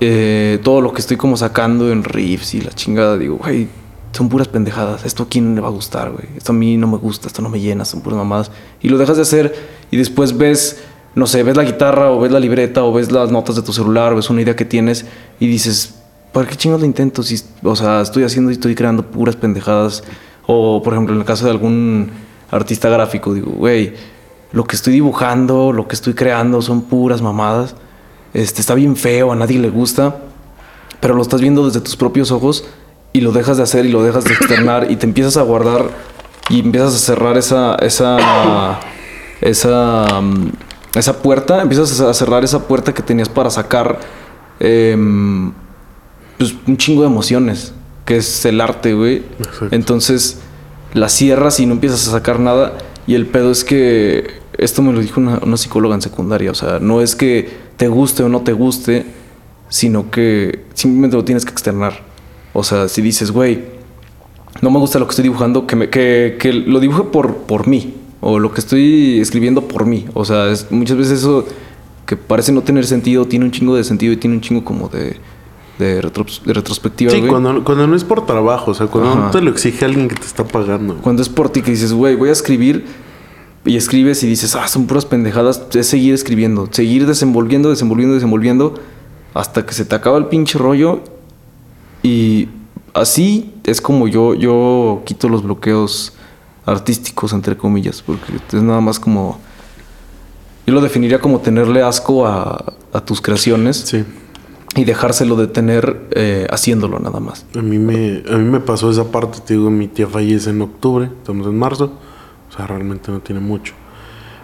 eh, todo lo que estoy como sacando en riffs y la chingada, digo, güey, son puras pendejadas. Esto a quién le va a gustar, güey. Esto a mí no me gusta, esto no me llena, son puras mamadas. Y lo dejas de hacer y después ves, no sé, ves la guitarra o ves la libreta o ves las notas de tu celular o ves una idea que tienes y dices, ¿para qué chingados lo intento? Si, o sea, estoy haciendo y estoy creando puras pendejadas. O, por ejemplo, en el caso de algún artista gráfico, digo, güey, lo que estoy dibujando, lo que estoy creando son puras mamadas. Este, está bien feo, a nadie le gusta, pero lo estás viendo desde tus propios ojos y lo dejas de hacer y lo dejas de externar y te empiezas a guardar y empiezas a cerrar esa esa esa esa puerta, empiezas a cerrar esa puerta que tenías para sacar em, pues, un chingo de emociones, que es el arte, güey. Exacto. Entonces la cierras y no empiezas a sacar nada. Y el pedo es que esto me lo dijo una, una psicóloga en secundaria. O sea, no es que te guste o no te guste, sino que simplemente lo tienes que externar. O sea, si dices, güey, no me gusta lo que estoy dibujando, que, me- que, que lo dibuje por, por mí. O lo que estoy escribiendo por mí. O sea, es- muchas veces eso que parece no tener sentido, tiene un chingo de sentido y tiene un chingo como de, de, retros- de retrospectiva. Sí, güey. cuando, cuando no es por trabajo, o sea, cuando Ajá. no te lo exige alguien que te está pagando. Cuando es por ti que dices, güey, voy a escribir y escribes y dices, ah, son puras pendejadas, es seguir escribiendo, seguir desenvolviendo, desenvolviendo, desenvolviendo hasta que se te acaba el pinche rollo y así es como yo, yo quito los bloqueos artísticos, entre comillas, porque es nada más como... Yo lo definiría como tenerle asco a, a tus creaciones Sí. Y dejárselo de tener eh, haciéndolo nada más. A mí, me, a mí me pasó esa parte, te digo, mi tía fallece en octubre, estamos en marzo, o sea, realmente no tiene mucho.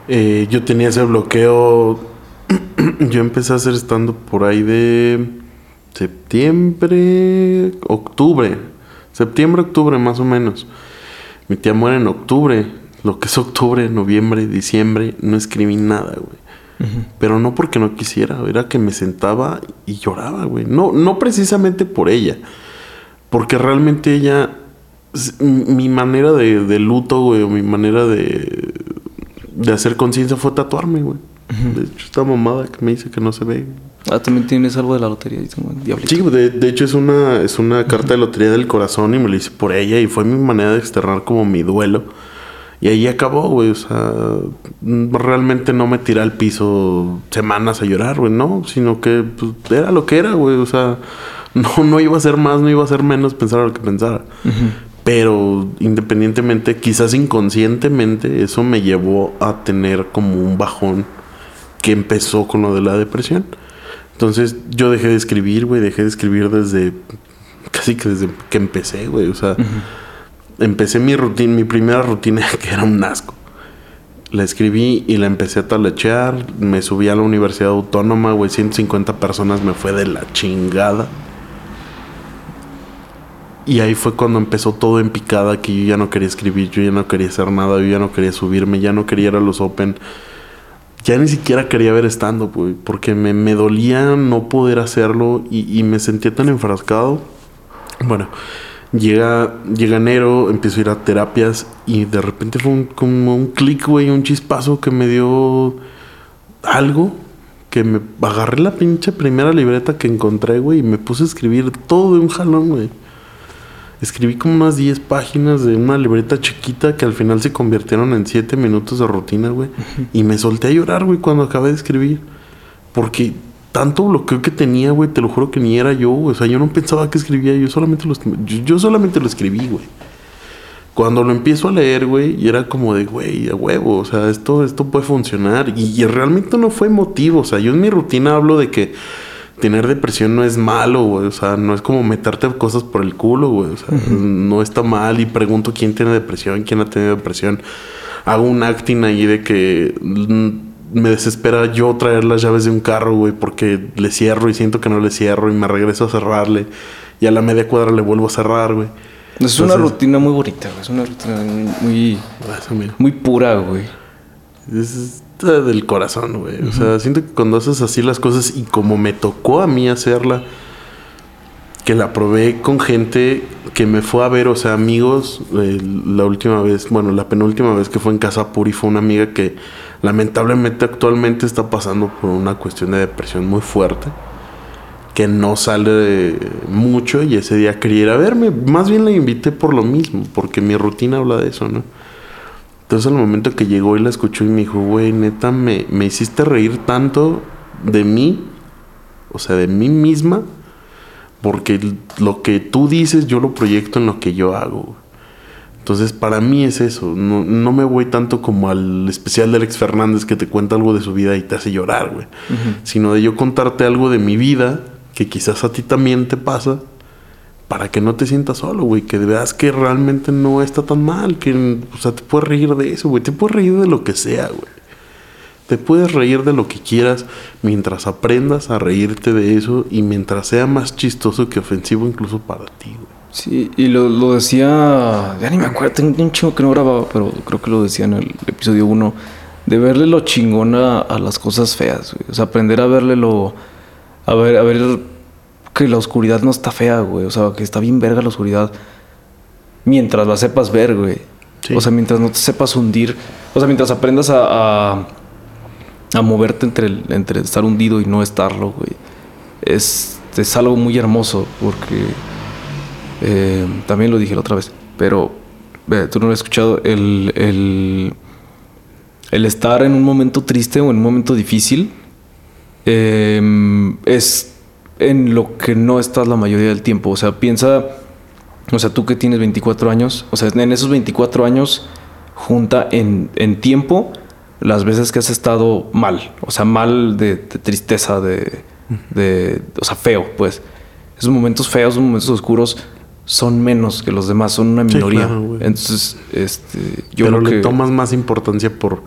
Eh, yo tenía ese bloqueo, yo empecé a hacer estando por ahí de septiembre, octubre, septiembre, octubre más o menos. Mi tía muere en octubre, lo que es octubre, noviembre, diciembre, no escribí nada, güey. Pero no porque no quisiera, era que me sentaba y lloraba, güey. No, no precisamente por ella. Porque realmente ella. Mi manera de, de luto, güey, o mi manera de. de hacer conciencia fue tatuarme, güey. De hecho, esta mamada que me dice que no se ve. Ah, también tienes algo de la lotería. dice, "Bueno, diablito". Sí, de, de hecho es una, es una carta de lotería del corazón y me lo hice por ella y fue mi manera de externar como mi duelo. Y ahí acabó, güey. O sea, mm, realmente no me tiré al piso semanas a llorar, güey, no, sino que pues, era lo que era, güey. O sea, no, no iba a ser más, no iba a ser menos, pensar lo que pensara. Pero independientemente, quizás inconscientemente, eso me llevó a tener como un bajón que empezó con lo de la depresión. Entonces yo dejé de escribir, güey, dejé de escribir desde casi que desde que empecé, güey. O sea, empecé mi rutina, mi primera rutina, que era un asco. La escribí y la empecé a talachear. Me subí a la Universidad Autónoma, güey. 150 personas me fue de la chingada. Y ahí fue cuando empezó todo en picada, que yo ya no quería escribir, yo ya no quería hacer nada, yo ya no quería subirme, ya no quería ir a los Open. Ya ni siquiera quería ver estando, güey, porque me, me, dolía no poder hacerlo y, y, me sentía tan enfrascado. Bueno, llega, llega enero, empiezo a ir a terapias y de repente fue un, como un clic, güey, un chispazo que me dio algo que me agarré la pinche primera libreta que encontré, güey, y me puse a escribir todo de un jalón, güey. Escribí como unas 10 páginas de una libreta chiquita que al final se convirtieron en 7 minutos de rutina, güey. Y me solté a llorar, güey, cuando acabé de escribir. Porque tanto bloqueo que tenía, güey, te lo juro que ni era yo, güey. O sea, yo no pensaba que escribía, yo solamente lo, yo, yo solamente lo escribí, güey. Cuando lo empiezo a leer, güey, y era como de, güey, a huevo, o sea, esto, esto puede funcionar. Y, y realmente no fue motivo, o sea, yo en mi rutina hablo de que tener depresión no es malo, güey. O sea, no es como meterte cosas por el culo, güey. O sea, uh -huh. no está mal. Y pregunto quién tiene depresión, quién ha tenido depresión. Hago un acting ahí de que me desespera yo traer las llaves de un carro, güey, porque le cierro y siento que no le cierro y me regreso a cerrarle. Y a la media cuadra le vuelvo a cerrar, güey. Es Entonces, una rutina muy bonita, güey. Es una rutina muy, muy, muy pura, güey. Es, del corazón, güey. Uh -huh. O sea, siento que cuando haces así las cosas y como me tocó a mí hacerla, que la probé con gente que me fue a ver, o sea, amigos, eh, la última vez, bueno, la penúltima vez que fue en Casa Puri fue una amiga que lamentablemente actualmente está pasando por una cuestión de depresión muy fuerte, que no sale mucho y ese día quería ir a verme. Más bien la invité por lo mismo, porque mi rutina habla de eso, ¿no? Entonces al momento que llegó y la escuchó y me dijo, güey, neta, me, me hiciste reír tanto de mí, o sea, de mí misma, porque lo que tú dices yo lo proyecto en lo que yo hago. Entonces para mí es eso, no, no me voy tanto como al especial de Alex Fernández que te cuenta algo de su vida y te hace llorar, güey, uh -huh. sino de yo contarte algo de mi vida que quizás a ti también te pasa para que no te sientas solo, güey. Que veas que realmente no está tan mal. Que, o sea, te puedes reír de eso, güey. Te puedes reír de lo que sea, güey. Te puedes reír de lo que quieras mientras aprendas a reírte de eso y mientras sea más chistoso que ofensivo incluso para ti, güey. Sí, y lo, lo decía, ya ni me acuerdo, tengo un chingo que no grababa, pero creo que lo decía en el episodio 1, de verle lo chingón a, a las cosas feas, güey. O sea, aprender a verle lo, a ver, a ver que la oscuridad no está fea, güey. O sea, que está bien verga la oscuridad. Mientras la sepas ver, güey. Sí. O sea, mientras no te sepas hundir. O sea, mientras aprendas a, a, a moverte entre, el, entre estar hundido y no estarlo, güey. Es, es algo muy hermoso porque... Eh, también lo dije la otra vez. Pero eh, tú no lo has escuchado. El, el, el estar en un momento triste o en un momento difícil eh, es en lo que no estás la mayoría del tiempo. O sea, piensa, o sea, tú que tienes 24 años, o sea, en esos 24 años junta en, en tiempo las veces que has estado mal, o sea, mal de, de tristeza, de, de, o sea, feo, pues. Esos momentos feos, esos momentos oscuros son menos que los demás, son una minoría. Sí, claro, Entonces, este, yo Pero creo le que tomas más importancia por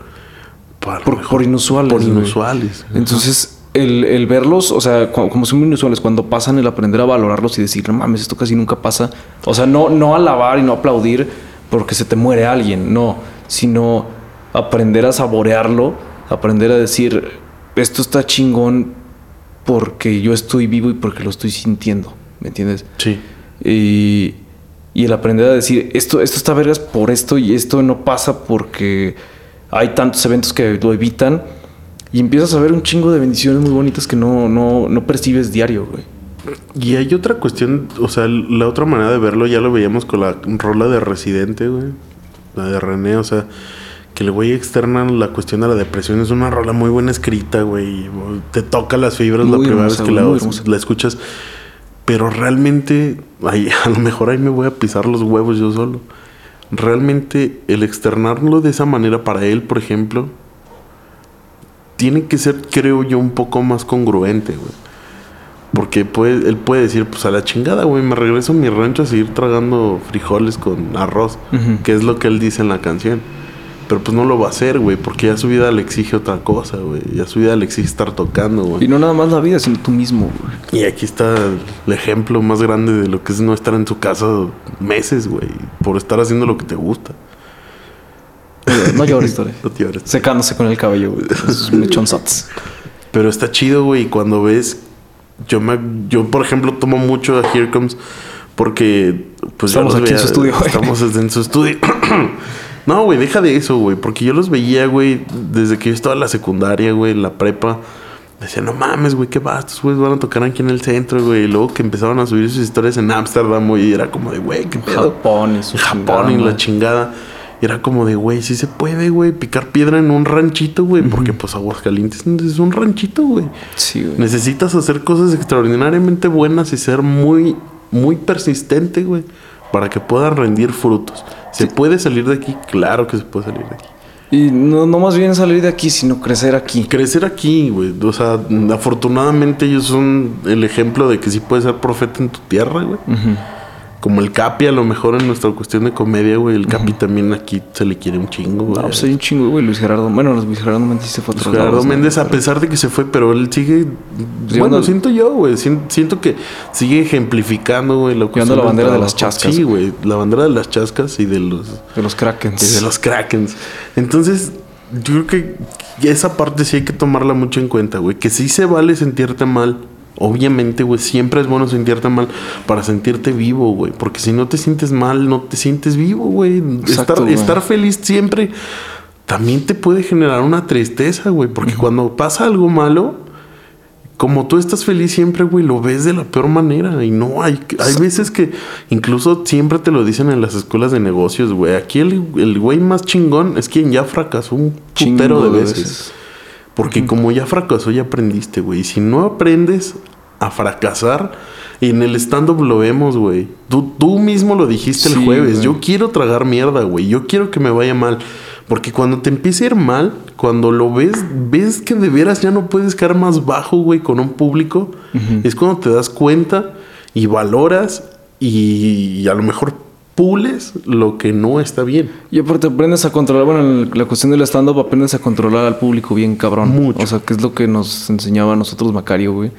por, por, por inusuales. Por inusuales. Entonces, el, el, verlos, o sea, como son inusuales, cuando pasan, el aprender a valorarlos y decir, no mames, esto casi nunca pasa. O sea, no, no alabar y no aplaudir porque se te muere alguien, no, sino aprender a saborearlo, aprender a decir, esto está chingón porque yo estoy vivo y porque lo estoy sintiendo, ¿me entiendes? Sí. Y, y el aprender a decir, esto, esto está vergas por esto y esto no pasa porque hay tantos eventos que lo evitan y empiezas a ver un chingo de bendiciones muy bonitas que no, no, no percibes diario, güey. Y hay otra cuestión, o sea, la otra manera de verlo ya lo veíamos con la rola de Residente, güey. La de René, o sea, que el güey externa la cuestión de la depresión es una rola muy buena escrita, güey. Te toca las fibras muy la primera hermosa, vez que la, la, escuchas. Pero realmente, ay, a lo mejor ahí me voy a pisar los huevos yo solo. Realmente el externarlo de esa manera para él, por ejemplo, tiene que ser, creo yo, un poco más congruente, güey. Porque puede, él puede decir, pues a la chingada, güey, me regreso a mi rancho a seguir tragando frijoles con arroz, que es lo que él dice en la canción. Pero pues no lo va a hacer, güey, porque ya su vida le exige otra cosa, güey. Ya su vida le exige estar tocando, Y güey. no nada más la vida, sino tú mismo, güey. Y aquí está el ejemplo más grande de lo que es no estar en su casa meses, güey, por estar haciendo lo que te gusta. No llores, historia. No llores. Secándose con el cabello, güey. Esos mechonzotes. Pero está chido, güey, y cuando ves. Yo, me, yo, por ejemplo, tomo mucho a Here Comes porque. Pues Estamos aquí en su estudio, güey. Estamos en su estudio. no, güey, deja de eso, güey. Porque yo los veía, güey, desde que yo estaba en la secundaria, güey, en la prepa. Decía, no mames, güey, qué va, estos güeyes van a tocar aquí en el centro, güey. Y luego que empezaban a subir sus historias en Ámsterdam, güey, y era como de, güey, qué pedo. Japón y su Japón y chingada, la chingada. Y Era como de, güey, sí se puede, güey, picar piedra en un ranchito, güey. Porque, pues, Aguascalientes es un ranchito, güey. Sí, güey. Necesitas hacer cosas extraordinariamente buenas y ser muy, muy persistente, güey. Para que puedan rendir frutos. ¿Se puede salir de aquí? Claro que se puede salir de aquí. Y no, no más bien salir de aquí, sino crecer aquí. Crecer aquí, güey. O sea, afortunadamente ellos son el ejemplo de que sí puedes ser profeta en tu tierra, güey. Como el Capi, a lo mejor en nuestra cuestión de comedia, güey. El Capi también aquí se le quiere un chingo, güey. No, pues hay un chingo, güey. Luis Gerardo. Bueno, Luis Gerardo Méndez se fue a otros Gerardo. Méndez, a pesar de que se fue, pero él sigue. bueno, siento yo, güey. sien- Siento que sigue ejemplificando, güey. la cuestión la bandera de las chascas. Sí, güey. La bandera de las chascas y de los, De los Krakens. y de los Krakens. Entonces, yo creo que esa parte sí hay que tomarla mucho en cuenta, güey. Que sí se vale sentirte mal. Obviamente, güey, siempre es bueno sentirte mal para sentirte vivo, güey. Porque si no te sientes mal, no te sientes vivo, güey. Estar, güey. estar feliz siempre también te puede generar una tristeza, güey. Porque cuando pasa algo malo, como tú estás feliz siempre, güey, lo ves de la peor manera. Y no, hay, hay veces que incluso siempre te lo dicen en las escuelas de negocios, güey. Aquí el, el güey más chingón es quien ya fracasó un putero de de veces. veces. Porque como ya fracasó, ya aprendiste, güey. Y si no aprendes a fracasar, y en el stand-up lo vemos, güey. Tú, tú mismo lo dijiste el jueves. Yo quiero tragar mierda, güey. Yo quiero que me vaya mal. Porque cuando te empiece a ir mal, cuando lo ves, ves que de veras ya no puedes caer más bajo, güey, con un público. Es cuando te das cuenta y valoras y, a lo mejor pules lo que no está bien. Y aparte aprendes a controlar, bueno, en la cuestión del stand-up aprendes a controlar al público bien cabrón. Mucho. O sea, que es lo que nos enseñaba a nosotros Macario, güey.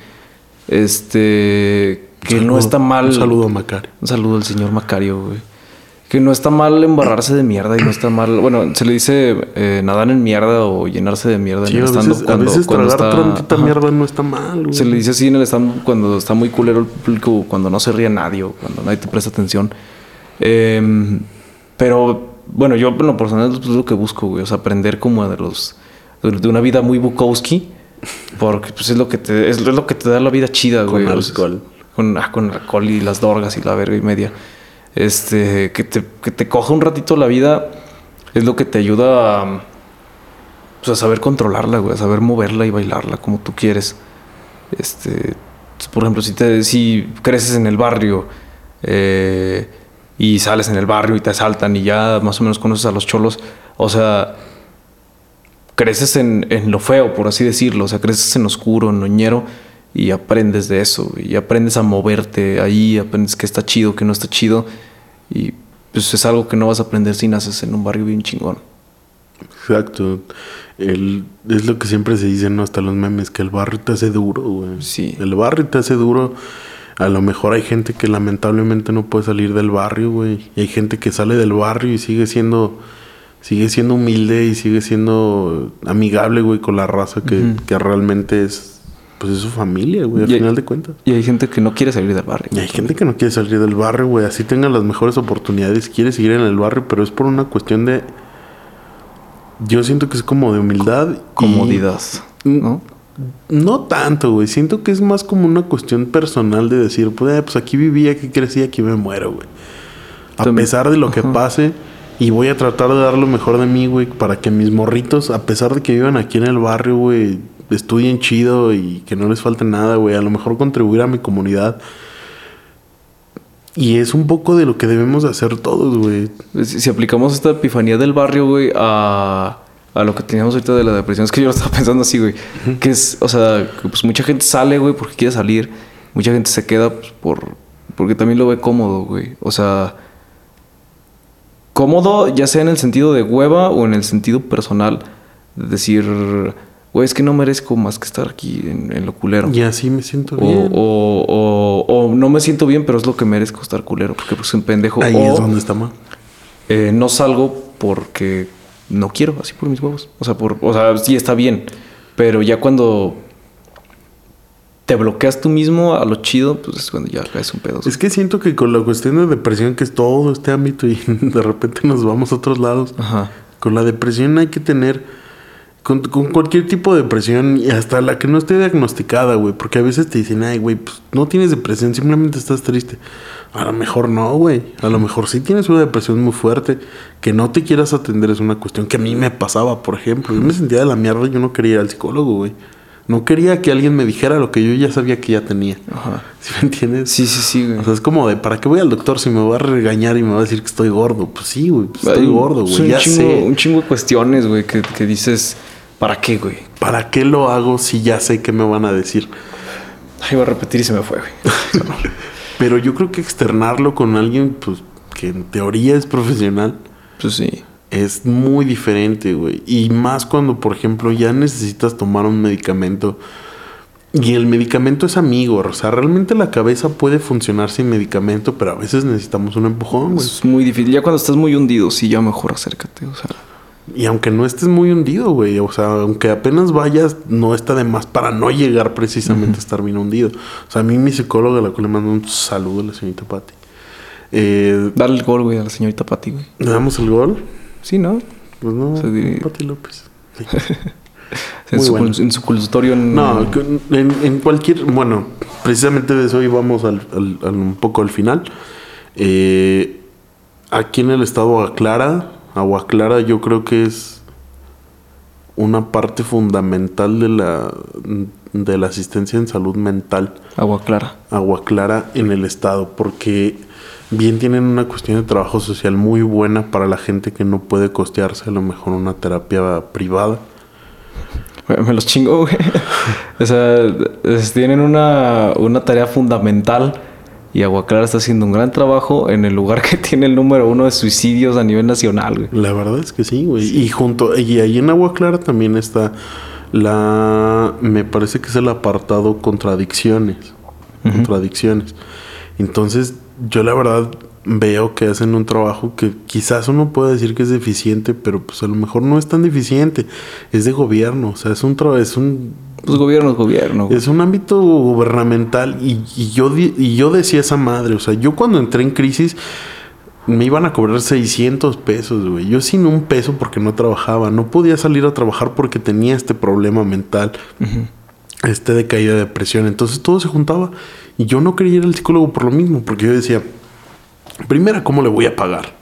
Este, que no está mal. Un saludo a Macario. Un saludo al señor Macario, güey. Que no está mal embarrarse de mierda y no está mal. Bueno, se le dice eh, nadar en mierda o llenarse de mierda Sí, en el stand-up a cuando, veces cuando tragar está. tantita ajá. mierda no está mal, güey. Se le dice así en el stand cuando está muy culero el público, cuando no se ríe nadie o cuando nadie te presta atención. Em, pero bueno, yo en lo personal es lo que busco, güey. O sea, aprender como de los de una vida muy Bukowski. Porque pues es lo que te, es lo que te da la vida chida, Con güey. Sea, alcohol. Con, ah, con alcohol y las dorgas y la verga y media. Este, que te, que te coja un ratito la vida es lo que te ayuda a, pues, a saber controlarla, güey, a saber moverla y bailarla como tú quieres. Este, por ejemplo, si, te, si creces en el barrio eh, y sales en el barrio y te asaltan y ya más o menos conoces a los cholos, o sea, creces en, en lo feo, por así decirlo, o sea, creces en lo oscuro, en lo ñero y aprendes de eso, y aprendes a moverte ahí, aprendes que está chido, que no está chido y pues es algo que no vas a aprender si naces en un barrio bien chingón. Exacto. El, es lo que siempre se dice, ¿no? Hasta los memes, que el barrio te hace duro, güey. Sí. El barrio te hace duro. A lo mejor hay gente que lamentablemente no puede salir del barrio, güey. Y hay gente que sale del barrio y sigue siendo... Sigue siendo humilde y sigue siendo amigable, güey, con la raza que, realmente es... Pues es su familia, güey, al Y hay- final de cuentas. Y hay gente que no quiere salir del barrio. Y hay gente que no quiere salir del barrio, güey. Así tengan las mejores oportunidades, quiere seguir en el barrio, pero es por una cuestión de. Yo siento que es como de humildad. y- Comodidad, ¿no? No tanto, güey. Siento que es más como una cuestión personal de decir, pues, eh, pues aquí viví, aquí crecí, aquí me muero, güey. A También- pesar de lo que Ajá. pase, y voy a tratar de dar lo mejor de mí, güey, para que mis morritos, a pesar de que vivan aquí en el barrio, güey, estudien chido y que no les falte nada, güey. A lo mejor contribuir a mi comunidad. Y es un poco de lo que debemos de hacer todos, güey. Si, si aplicamos esta epifanía del barrio, güey, a, a lo que teníamos ahorita de la depresión, es que yo lo estaba pensando así, güey. Que es, o sea, pues mucha gente sale, güey, porque quiere salir. mucha gente se queda pues, por porque también lo ve cómodo, güey. O sea, cómodo ya sea en el sentido de hueva o en el sentido personal. De decir, güey, es que no merezco más que estar aquí en, en lo culero. Y así me siento O, bien. o, o- o no me siento bien, pero es lo que merezco estar culero, porque pues un pendejo. Ahí es donde está mal. eh, no salgo porque no quiero, así por mis huevos. O sea, por, o sea, sí está bien. Pero ya cuando te bloqueas tú mismo a lo chido, pues es cuando ya caes un pedo. Es que siento que con la cuestión de depresión, que es todo este ámbito, y de repente nos vamos a otros lados, Ajá. con la depresión hay que tener, con, con cualquier tipo de depresión, y hasta la que no esté diagnosticada, güey, porque a veces te dicen, ay, güey, pues no tienes depresión, simplemente estás triste. A lo mejor no, güey. A lo mejor sí tienes una depresión muy fuerte. Que no te quieras atender es una cuestión que a mí me pasaba, por ejemplo. Yo me sentía de la mierda y yo no quería ir al psicólogo, güey. No quería que alguien me dijera lo que yo ya sabía que ya tenía. Ajá. ¿Sí me entiendes? Sí, sí, sí, güey. O sea, es como de, ¿para qué voy al doctor si me va a regañar y me va a decir que estoy gordo? Pues sí, güey, pues estoy gordo, un güey, ya chingo, sé. Un chingo de cuestiones, güey, que, que dices, ¿para qué, güey? ¿Para qué lo hago si ya sé qué me van a decir? Iba a repetir y se me fue, güey. Pero yo creo que externarlo con alguien, pues, que en teoría es profesional, pues sí. es muy diferente, güey. Y más cuando, por ejemplo, ya necesitas tomar un medicamento y el medicamento es amigo. O sea, realmente la cabeza puede funcionar sin medicamento, pero a veces necesitamos un empujón, güey. Es muy difícil. Ya cuando estás muy hundido, sí, ya mejor acércate. O sea, Y aunque no estés muy hundido, güey, o sea, aunque apenas vayas, no está de más para no llegar precisamente a estar bien hundido. O sea, a mí mi psicóloga, la cual le mando un saludo a la señorita Patti. Eh, dale el gol, güey, a la señorita Pati, güey. ¿Le damos el gol? Sí, ¿no? Pues no, Se di- Patti López. Sí. En su, bueno. en su consultorio en... No, en, en cualquier, bueno, precisamente de eso íbamos al, al- al- un poco al final. Eh, aquí en el estado Agua Clara, Agua Clara yo creo que es una parte fundamental de la, de la asistencia en salud mental. Agua clara. Agua Clara en el estado, porque bien tienen una cuestión de trabajo social muy buena para la gente que no puede costearse a lo mejor una terapia privada. Me los chingo, güey. o sea, tienen una, una tarea fundamental y Agua Clara está haciendo un gran trabajo en el lugar que tiene el número uno de suicidios a nivel nacional, güey. La verdad es que sí, güey. Y junto, y ahí en Agua Clara también está la, me parece que es el apartado contradicciones. Contradicciones. Entonces, yo la verdad veo que hacen un trabajo que quizás uno puede decir que es deficiente, pero pues a lo mejor no es tan deficiente. Es de gobierno, o sea, es un es un Pues gobierno es gobierno. güey. es un ámbito gubernamental y, y yo, y yo decía esa madre, o sea, yo cuando entré en crisis me iban a cobrar 600 pesos, güey. Yo sin un peso porque no trabajaba, no podía salir a trabajar porque tenía este problema mental, este de caída de depresión. Entonces todo se juntaba y yo no quería ir al psicólogo por lo mismo, porque yo decía, primera, ¿cómo le voy a pagar?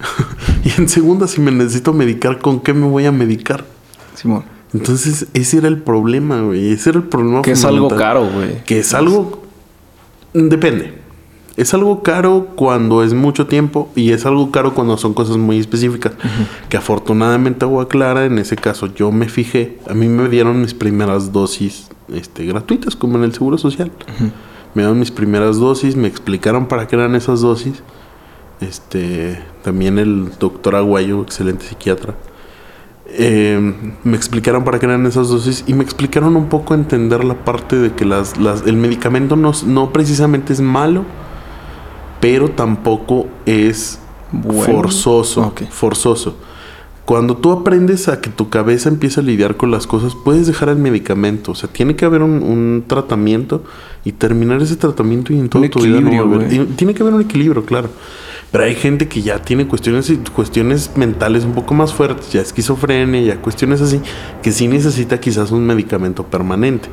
y en segunda, si me necesito medicar, ¿con qué me voy a medicar? Simón. Entonces, ese era el problema, güey. Ese era el problema. Que es algo caro, güey. Que es algo. Depende. Es algo caro cuando es mucho tiempo y es algo caro cuando son cosas muy específicas. Que afortunadamente Agua Clara, en ese caso yo me fijé, a mí me dieron mis primeras dosis este, gratuitas, como en el Seguro Social. Me dieron mis primeras dosis, me explicaron para qué eran esas dosis. Este, también el doctor Aguayo, excelente psiquiatra. Eh, me explicaron para qué eran esas dosis y me explicaron un poco entender la parte de que las, las- el medicamento no, no precisamente es malo, pero tampoco es Bueno. forzoso. Forzoso. Cuando tú aprendes a que tu cabeza empieza a lidiar con las cosas, puedes dejar el medicamento. O sea, tiene que haber un, un tratamiento y terminar ese tratamiento y en toda tu vida no volver. güey. Y Tiene que haber un equilibrio, claro. Pero hay gente que ya tiene cuestiones, cuestiones mentales un poco más fuertes, ya esquizofrenia, ya cuestiones así, que sí necesita quizás un medicamento permanente.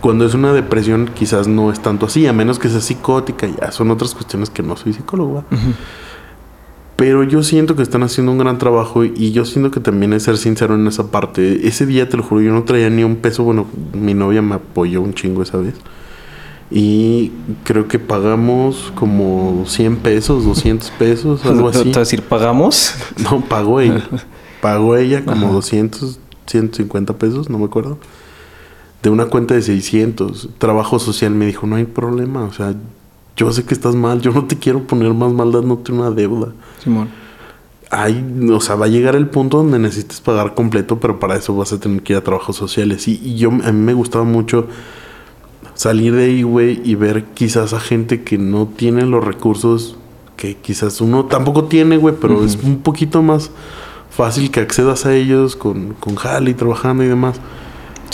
Cuando es una depresión quizás no es tanto así, a menos que sea psicótica, ya son otras cuestiones que no soy psicólogo. Pero yo siento que están haciendo un gran trabajo y yo siento que también es ser sincero en esa parte. Ese día, te lo juro, yo no traía ni un peso. Bueno, mi novia me apoyó un chingo esa vez. Y creo que pagamos como 100 pesos, 200 pesos, algo Te- te así. a decir, ¿pagamos? No, pagó ella. Pagó ella como 200, 150 pesos, no me acuerdo. de una cuenta de 600. Trabajo social me dijo, no hay problema, o sea, yo sé que estás mal, yo no te quiero poner más maldad, no tengo una deuda. Simón. Hay, o sea, va a llegar el punto donde necesites pagar completo, pero para eso vas a tener que ir a trabajos sociales. Y, y yo, a mí me gustaba mucho salir de ahí, güey, y ver quizás a gente que no tiene los recursos que quizás uno tampoco tiene, güey, pero es un poquito más fácil que accedas a ellos con, con Jali trabajando y demás.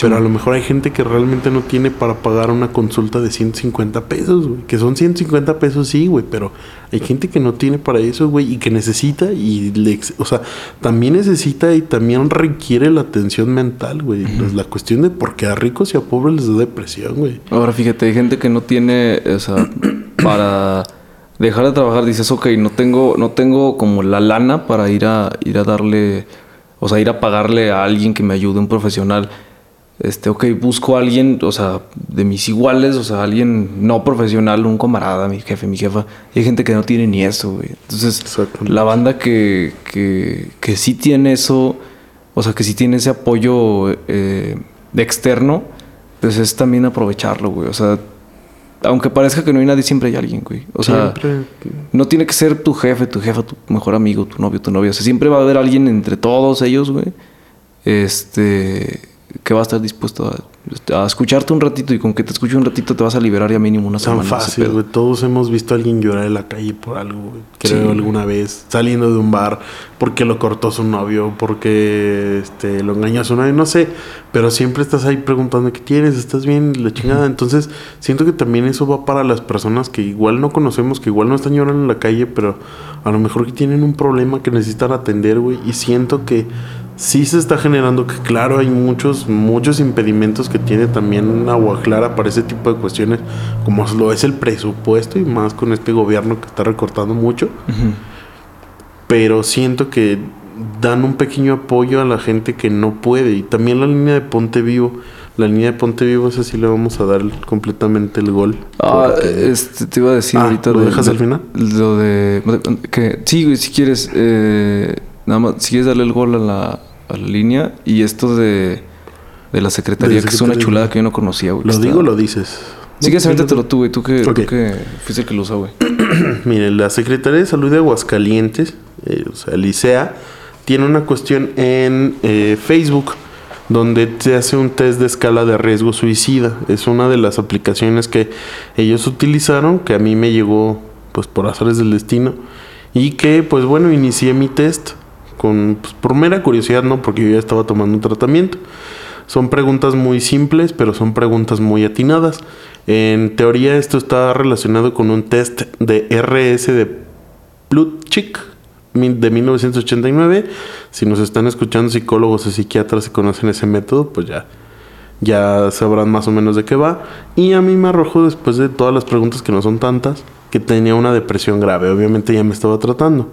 Pero a lo mejor hay gente que realmente no tiene para pagar una consulta de 150 pesos, güey. Que son 150 pesos, sí, güey. Pero hay gente que no tiene para eso, güey. Y que necesita y le... O sea, también necesita y también requiere la atención mental, güey. Pues La cuestión de porque a ricos y a pobres les da depresión, güey. Ahora fíjate, hay gente que no tiene, o sea, para dejar de trabajar dices, ok, no tengo, no tengo como la lana para ir a ir a darle, o sea, ir a pagarle a alguien que me ayude, un profesional. Este, ok, busco a alguien, o sea, de mis iguales, o sea, alguien no profesional, un camarada, mi jefe, mi jefa. Y hay gente que no tiene ni eso, güey. Entonces, la banda que, que, que sí tiene eso, o sea, que sí tiene ese apoyo eh, de externo, pues es también aprovecharlo, güey. O sea, aunque parezca que no hay nadie, siempre hay alguien, güey. O sea, Siempre- no tiene que ser tu jefe, tu jefa, tu mejor amigo, tu novio, tu novia. O sea, siempre va a haber alguien entre todos ellos, güey. Este, que va a estar dispuesto a, a escucharte un ratito y con que te escuche un ratito te vas a liberar ya mínimo una Tan semana. ese fácil, güey. Todos hemos visto a alguien llorar en la calle por algo. Creo Sí. alguna vez. Saliendo de un bar porque lo cortó su novio, porque este, lo engañó a su novio, no sé. Pero siempre estás ahí preguntando, ¿qué tienes? ¿Estás bien? La chingada. Entonces, siento que también eso va para las personas que igual no conocemos, que igual no están llorando en la calle, pero a lo mejor que tienen un problema que necesitan atender, güey. Y siento que sí se está generando que claro hay muchos muchos impedimentos que tiene también Agua Clara para ese tipo de cuestiones como lo es el presupuesto y más con este gobierno que está recortando mucho pero siento que dan un pequeño apoyo a la gente que no puede y también la línea de Ponte Vivo la línea de Ponte Vivo esa sí le vamos a dar completamente el gol Ah, porque- este, te iba a decir Ah, ahorita. ¿lo de- dejas de- al final? Lo de. Que, sí, güey, si quieres. eh, nada más, si quieres darle el gol a la, a la línea. Y esto de, de la secretaría, De que es una chulada que yo no conocía, güey. lo digo está- lo dices Sí, que avéntatelo tú, güey. Tú que, tú que fuiste el que lo usó, güey. Mire, la Secretaría de Salud de Aguascalientes, eh, o sea, Licea, tiene una cuestión en eh, Facebook donde te hace un test de escala de riesgo suicida. Es una de las aplicaciones que ellos utilizaron, que a mí me llegó pues por azares del destino y que pues bueno, inicié mi test con pues, por mera curiosidad, no, porque yo ya estaba tomando un tratamiento. Son preguntas muy simples, pero son preguntas muy atinadas. En teoría esto está relacionado con un test de RS de Plutchik de 1989. Si nos están escuchando psicólogos o psiquiatras y conocen ese método, pues ya ya sabrán más o menos de qué va. Y a mí me arrojó después de todas las preguntas que no son tantas, que tenía una depresión grave. Obviamente ya me estaba tratando.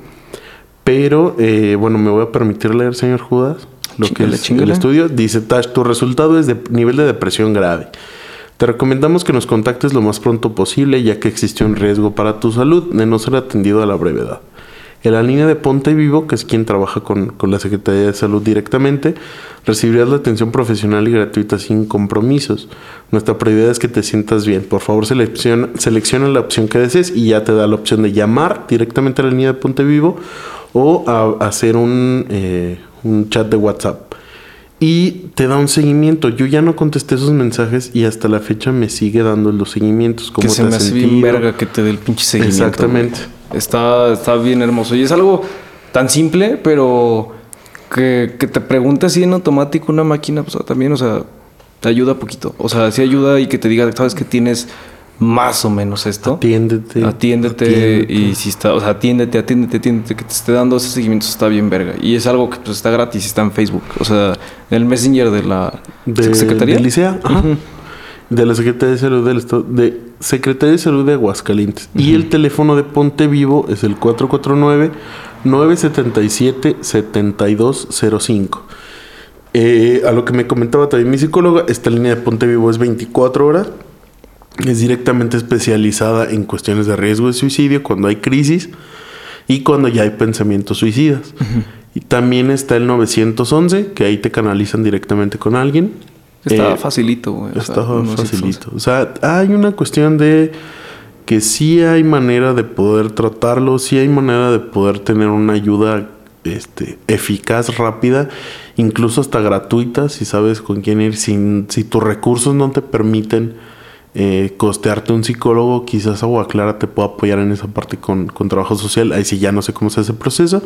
Pero eh, bueno, me voy a permitir leer, señor Judas, lo que es el estudio. Dice, Tash, tu resultado es de nivel de depresión grave. Te recomendamos que nos contactes lo más pronto posible, ya que existe un riesgo para tu salud de no ser atendido a la brevedad. En la línea de Ponte Vivo, que es quien trabaja con, con la Secretaría de Salud directamente, recibirás la atención profesional y gratuita sin compromisos. Nuestra prioridad es que te sientas bien. Por favor, selecciona, selecciona la opción que desees y ya te da la opción de llamar directamente a la línea de Ponte Vivo o a, a hacer un, eh, un chat de WhatsApp. Y te da un seguimiento. Yo ya no contesté esos mensajes y hasta la fecha me sigue dando los seguimientos. ¿Cómo Que se te me hace bien sentido? verga que te dé el pinche seguimiento. Exactamente. güey. Está, está bien hermoso. Y es algo tan simple, pero que, que te pregunte así en automático una máquina, pues también, o sea, te ayuda poquito. O sea, sí ayuda y que te diga, sabes que tienes más o menos esto. Atiéndete. Atiéndete, atiéndete. y si está, o sea, atiéndete, atiéndete, atiéndete, que te esté dando ese seguimiento está bien verga. Y es algo que pues está gratis, está en Facebook. O sea, en el Messenger de la de, Secretaría. de Licea, ajá. De la Secretaría de Salud del Estado, de Secretaría de Salud de Aguascalientes. Y el teléfono de Ponte Vivo es el 449 977 7205. Eh, a lo que me comentaba también mi psicóloga, esta línea de Ponte Vivo es 24 horas. Es directamente especializada en cuestiones de riesgo de suicidio cuando hay crisis y cuando ya hay pensamientos suicidas. Y también está el 911, que ahí te canalizan directamente con alguien. Está Eh, facilito, güey. o sea, Está no es facilito. O sea, hay una cuestión de que sí hay manera de poder tratarlo, sí hay manera de poder tener una ayuda este, eficaz, rápida, incluso hasta gratuita, si sabes con quién ir. Sin, si tus recursos no te permiten eh, costearte un psicólogo, quizás Agua Clara te pueda apoyar en esa parte con, con trabajo social. Ahí sí ya no sé cómo se hace el proceso,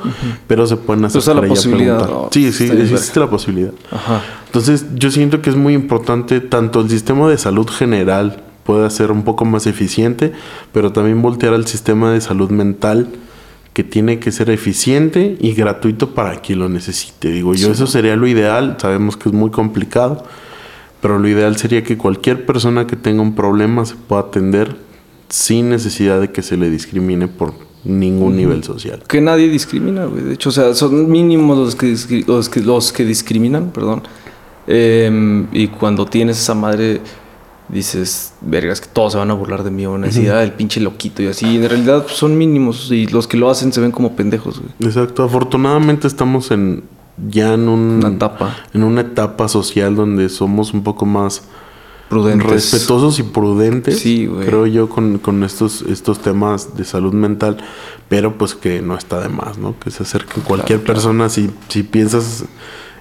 pero se pueden hacer. Entonces, la posibilidad. Sí, sí, existe la posibilidad. Ajá. Entonces, yo siento que es muy importante tanto el sistema de salud general pueda ser un poco más eficiente, pero también voltear al sistema de salud mental que tiene que ser eficiente y gratuito para quien lo necesite. Digo, yo eso sería lo ideal, sabemos que es muy complicado, pero lo ideal sería que cualquier persona que tenga un problema se pueda atender sin necesidad de que se le discrimine por ningún nivel social. Que nadie discrimina, güey. De hecho, o sea, son mínimos los que, los que, los que discriminan, perdón. Em, y cuando tienes esa madre, dices, vergas, que todos se van a burlar de mí, o van a decir, ah, el pinche loquito y así. En realidad pues, son mínimos y los que lo hacen se ven como pendejos, güey. Exacto, afortunadamente estamos en ya en un Una etapa en una etapa social donde somos un poco más prudentes. respetuosos y prudentes, Sí, creo yo, con, con estos, estos temas de salud mental, pero pues que no está de más, ¿no? Que se acerque cualquier Claro, claro. persona, si, si piensas,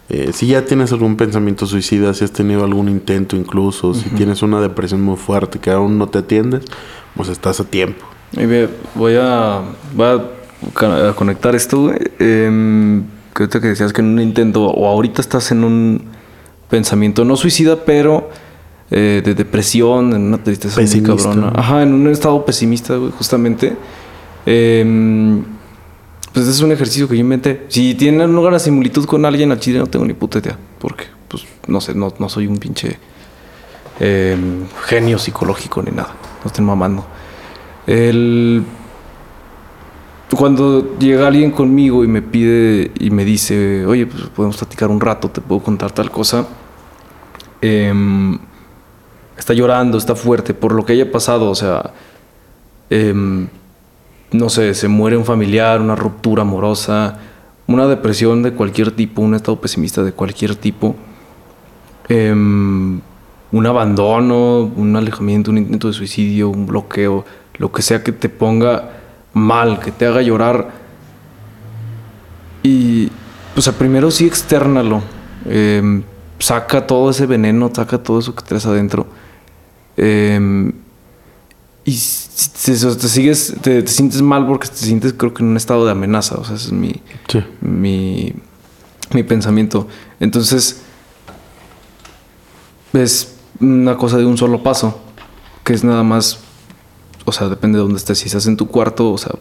eh, si ya tienes algún pensamiento suicida, si has tenido algún intento incluso, si tienes una depresión muy fuerte que aún no te atiendes, pues estás a tiempo. Voy a, voy a conectar esto, güey. Em, que decías que en un intento, o ahorita estás en un pensamiento no suicida, pero eh, de depresión, en una tristeza muy Pesimista. cabrona. Ajá, en un estado pesimista, güey, justamente. Em, pues es un ejercicio que yo inventé. Si tienen una similitud con alguien al chile, no tengo ni puta idea. Porque, pues, no sé, no, no soy un pinche em, genio psicológico ni nada. No estén mamando. El... Cuando llega alguien conmigo y me pide y me dice, oye, pues podemos platicar un rato, te puedo contar tal cosa. em, está llorando, está fuerte por lo que haya pasado, o sea, em, no sé, se muere un familiar, una ruptura amorosa, una depresión de cualquier tipo, un estado pesimista de cualquier tipo, em, un abandono, un alejamiento, un intento de suicidio, un bloqueo, lo que sea que te ponga mal, que te haga llorar. Y pues primero sí externalo. Em, saca todo ese veneno, saca todo eso que traes adentro. Em, y te, te sigues, te, te sientes mal porque te sientes creo que en un estado de amenaza. O sea, ese es mi, Sí. mi, mi pensamiento. Entonces, es una cosa de un solo paso, que es nada más, o sea, depende de dónde estés. Si estás en tu cuarto, o sea,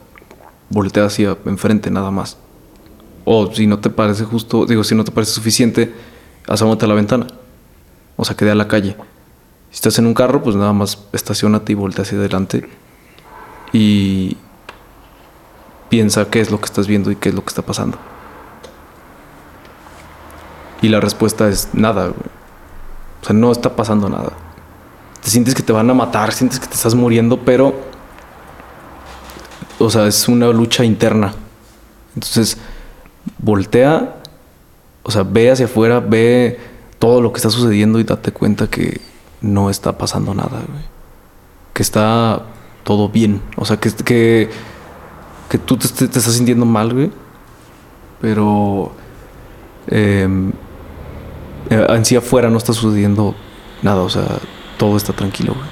voltea hacia enfrente nada más. O si no te parece justo, digo, si no te parece suficiente, asómate a la ventana. O sea, quede a la calle. Si estás en un carro, pues nada más estacionate y voltea hacia adelante. Y piensa qué es lo que estás viendo y qué es lo que está pasando. Y la respuesta es nada. O sea, no está pasando nada. Te sientes que te van a matar, sientes que te estás muriendo, pero... O sea, es una lucha interna. Entonces, voltea, o sea, ve hacia afuera, ve todo lo que está sucediendo y date cuenta que no está pasando nada, güey. Que está todo bien. O sea, que, que, que tú te, te estás sintiendo mal, güey. Pero em, eh, en sí afuera no está sucediendo nada. O sea, todo está tranquilo, güey.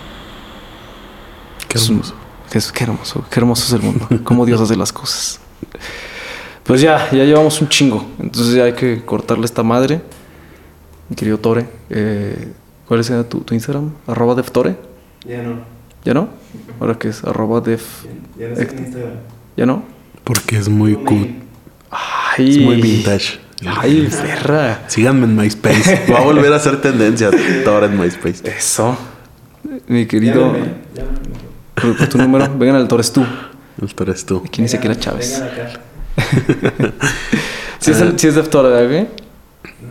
Qué hermoso. es- qué hermoso. Qué hermoso es el mundo. Cómo Dios hace las cosas. Pues ya, ya llevamos un chingo. Entonces ya hay que cortarle esta madre. Mi querido Tore. eh, ¿Cuál es tu, tu Instagram? Arroba deftore. Ya no. ¿Ya no? ¿Ahora qué es? Arroba def... Ya no sé en Instagram. ¿Ya no? Porque es muy cool. Ay, Es muy vintage. Ay, perra. Síganme en MySpace. Va a volver a ser tendencia ahora en MySpace. Eso. Mi querido... Llámenme. Por, por tu número. Vengan al Tores tú. El Toro es tú. ¿Quién dice que era Vengan- Chávez? Si es, el- sí es Tore, ¿verdad, güey?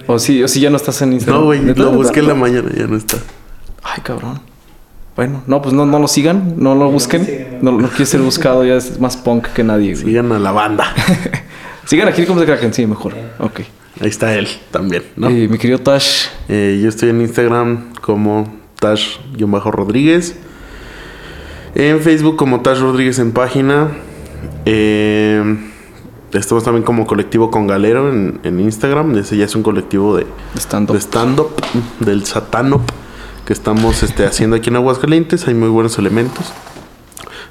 O sí, o sí ya no estás en Instagram. No, güey. Lo busqué en la mañana. Ya no está. Ay, cabrón. Bueno, no, pues no, no lo sigan, no lo busquen. sigan. No, no quiere ser buscado, ya es más punk que nadie, güey. Sigan a la banda. Sigan aquí como de Kraken, sí, mejor. Ok. Ahí está él también, ¿no? Y mi querido Tash, Eh, yo estoy en Instagram como Tash-Rodríguez. En Facebook como Tash Rodríguez en página. Eh, estamos también como colectivo con Galero en, en Instagram. Ese ya es un colectivo de, stand-up, del satano que estamos este, haciendo aquí en Aguascalientes. Hay muy buenos elementos.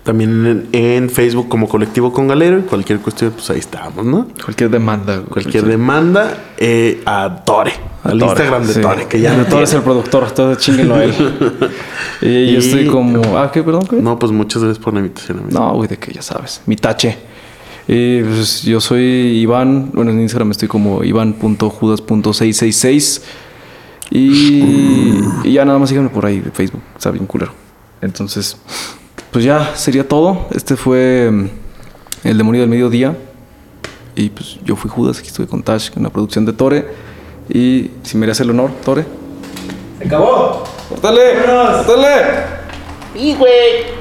También en, en Facebook como colectivo con Galero. Y cualquier cuestión, pues ahí estamos, ¿no? Cualquier demanda. Cualquier demanda eh, a Tore. A Al Tore, Instagram de sí. Tore, que ya no Tore es el productor, entonces chinguenlo a él. y, yo estoy como. Ah, ¿qué? Perdón, ¿qué? No, pues muchas gracias por la invitación. amigo. No, güey, de que ya sabes. Mi tache. Y pues, yo soy Iván. Bueno, en Instagram estoy como iván.judas.666. Y, y ya nada más síganme por ahí de Facebook. Está bien culero. Entonces, pues ya sería todo. Este fue mm, El Demonio del Mediodía. Y pues yo fui Judas. Aquí estuve con Tash en la producción de Tore. Y si me hace el honor, Tore. ¡Se acabó! ¡Córtale! ¡Córtale! ¡Y, güey!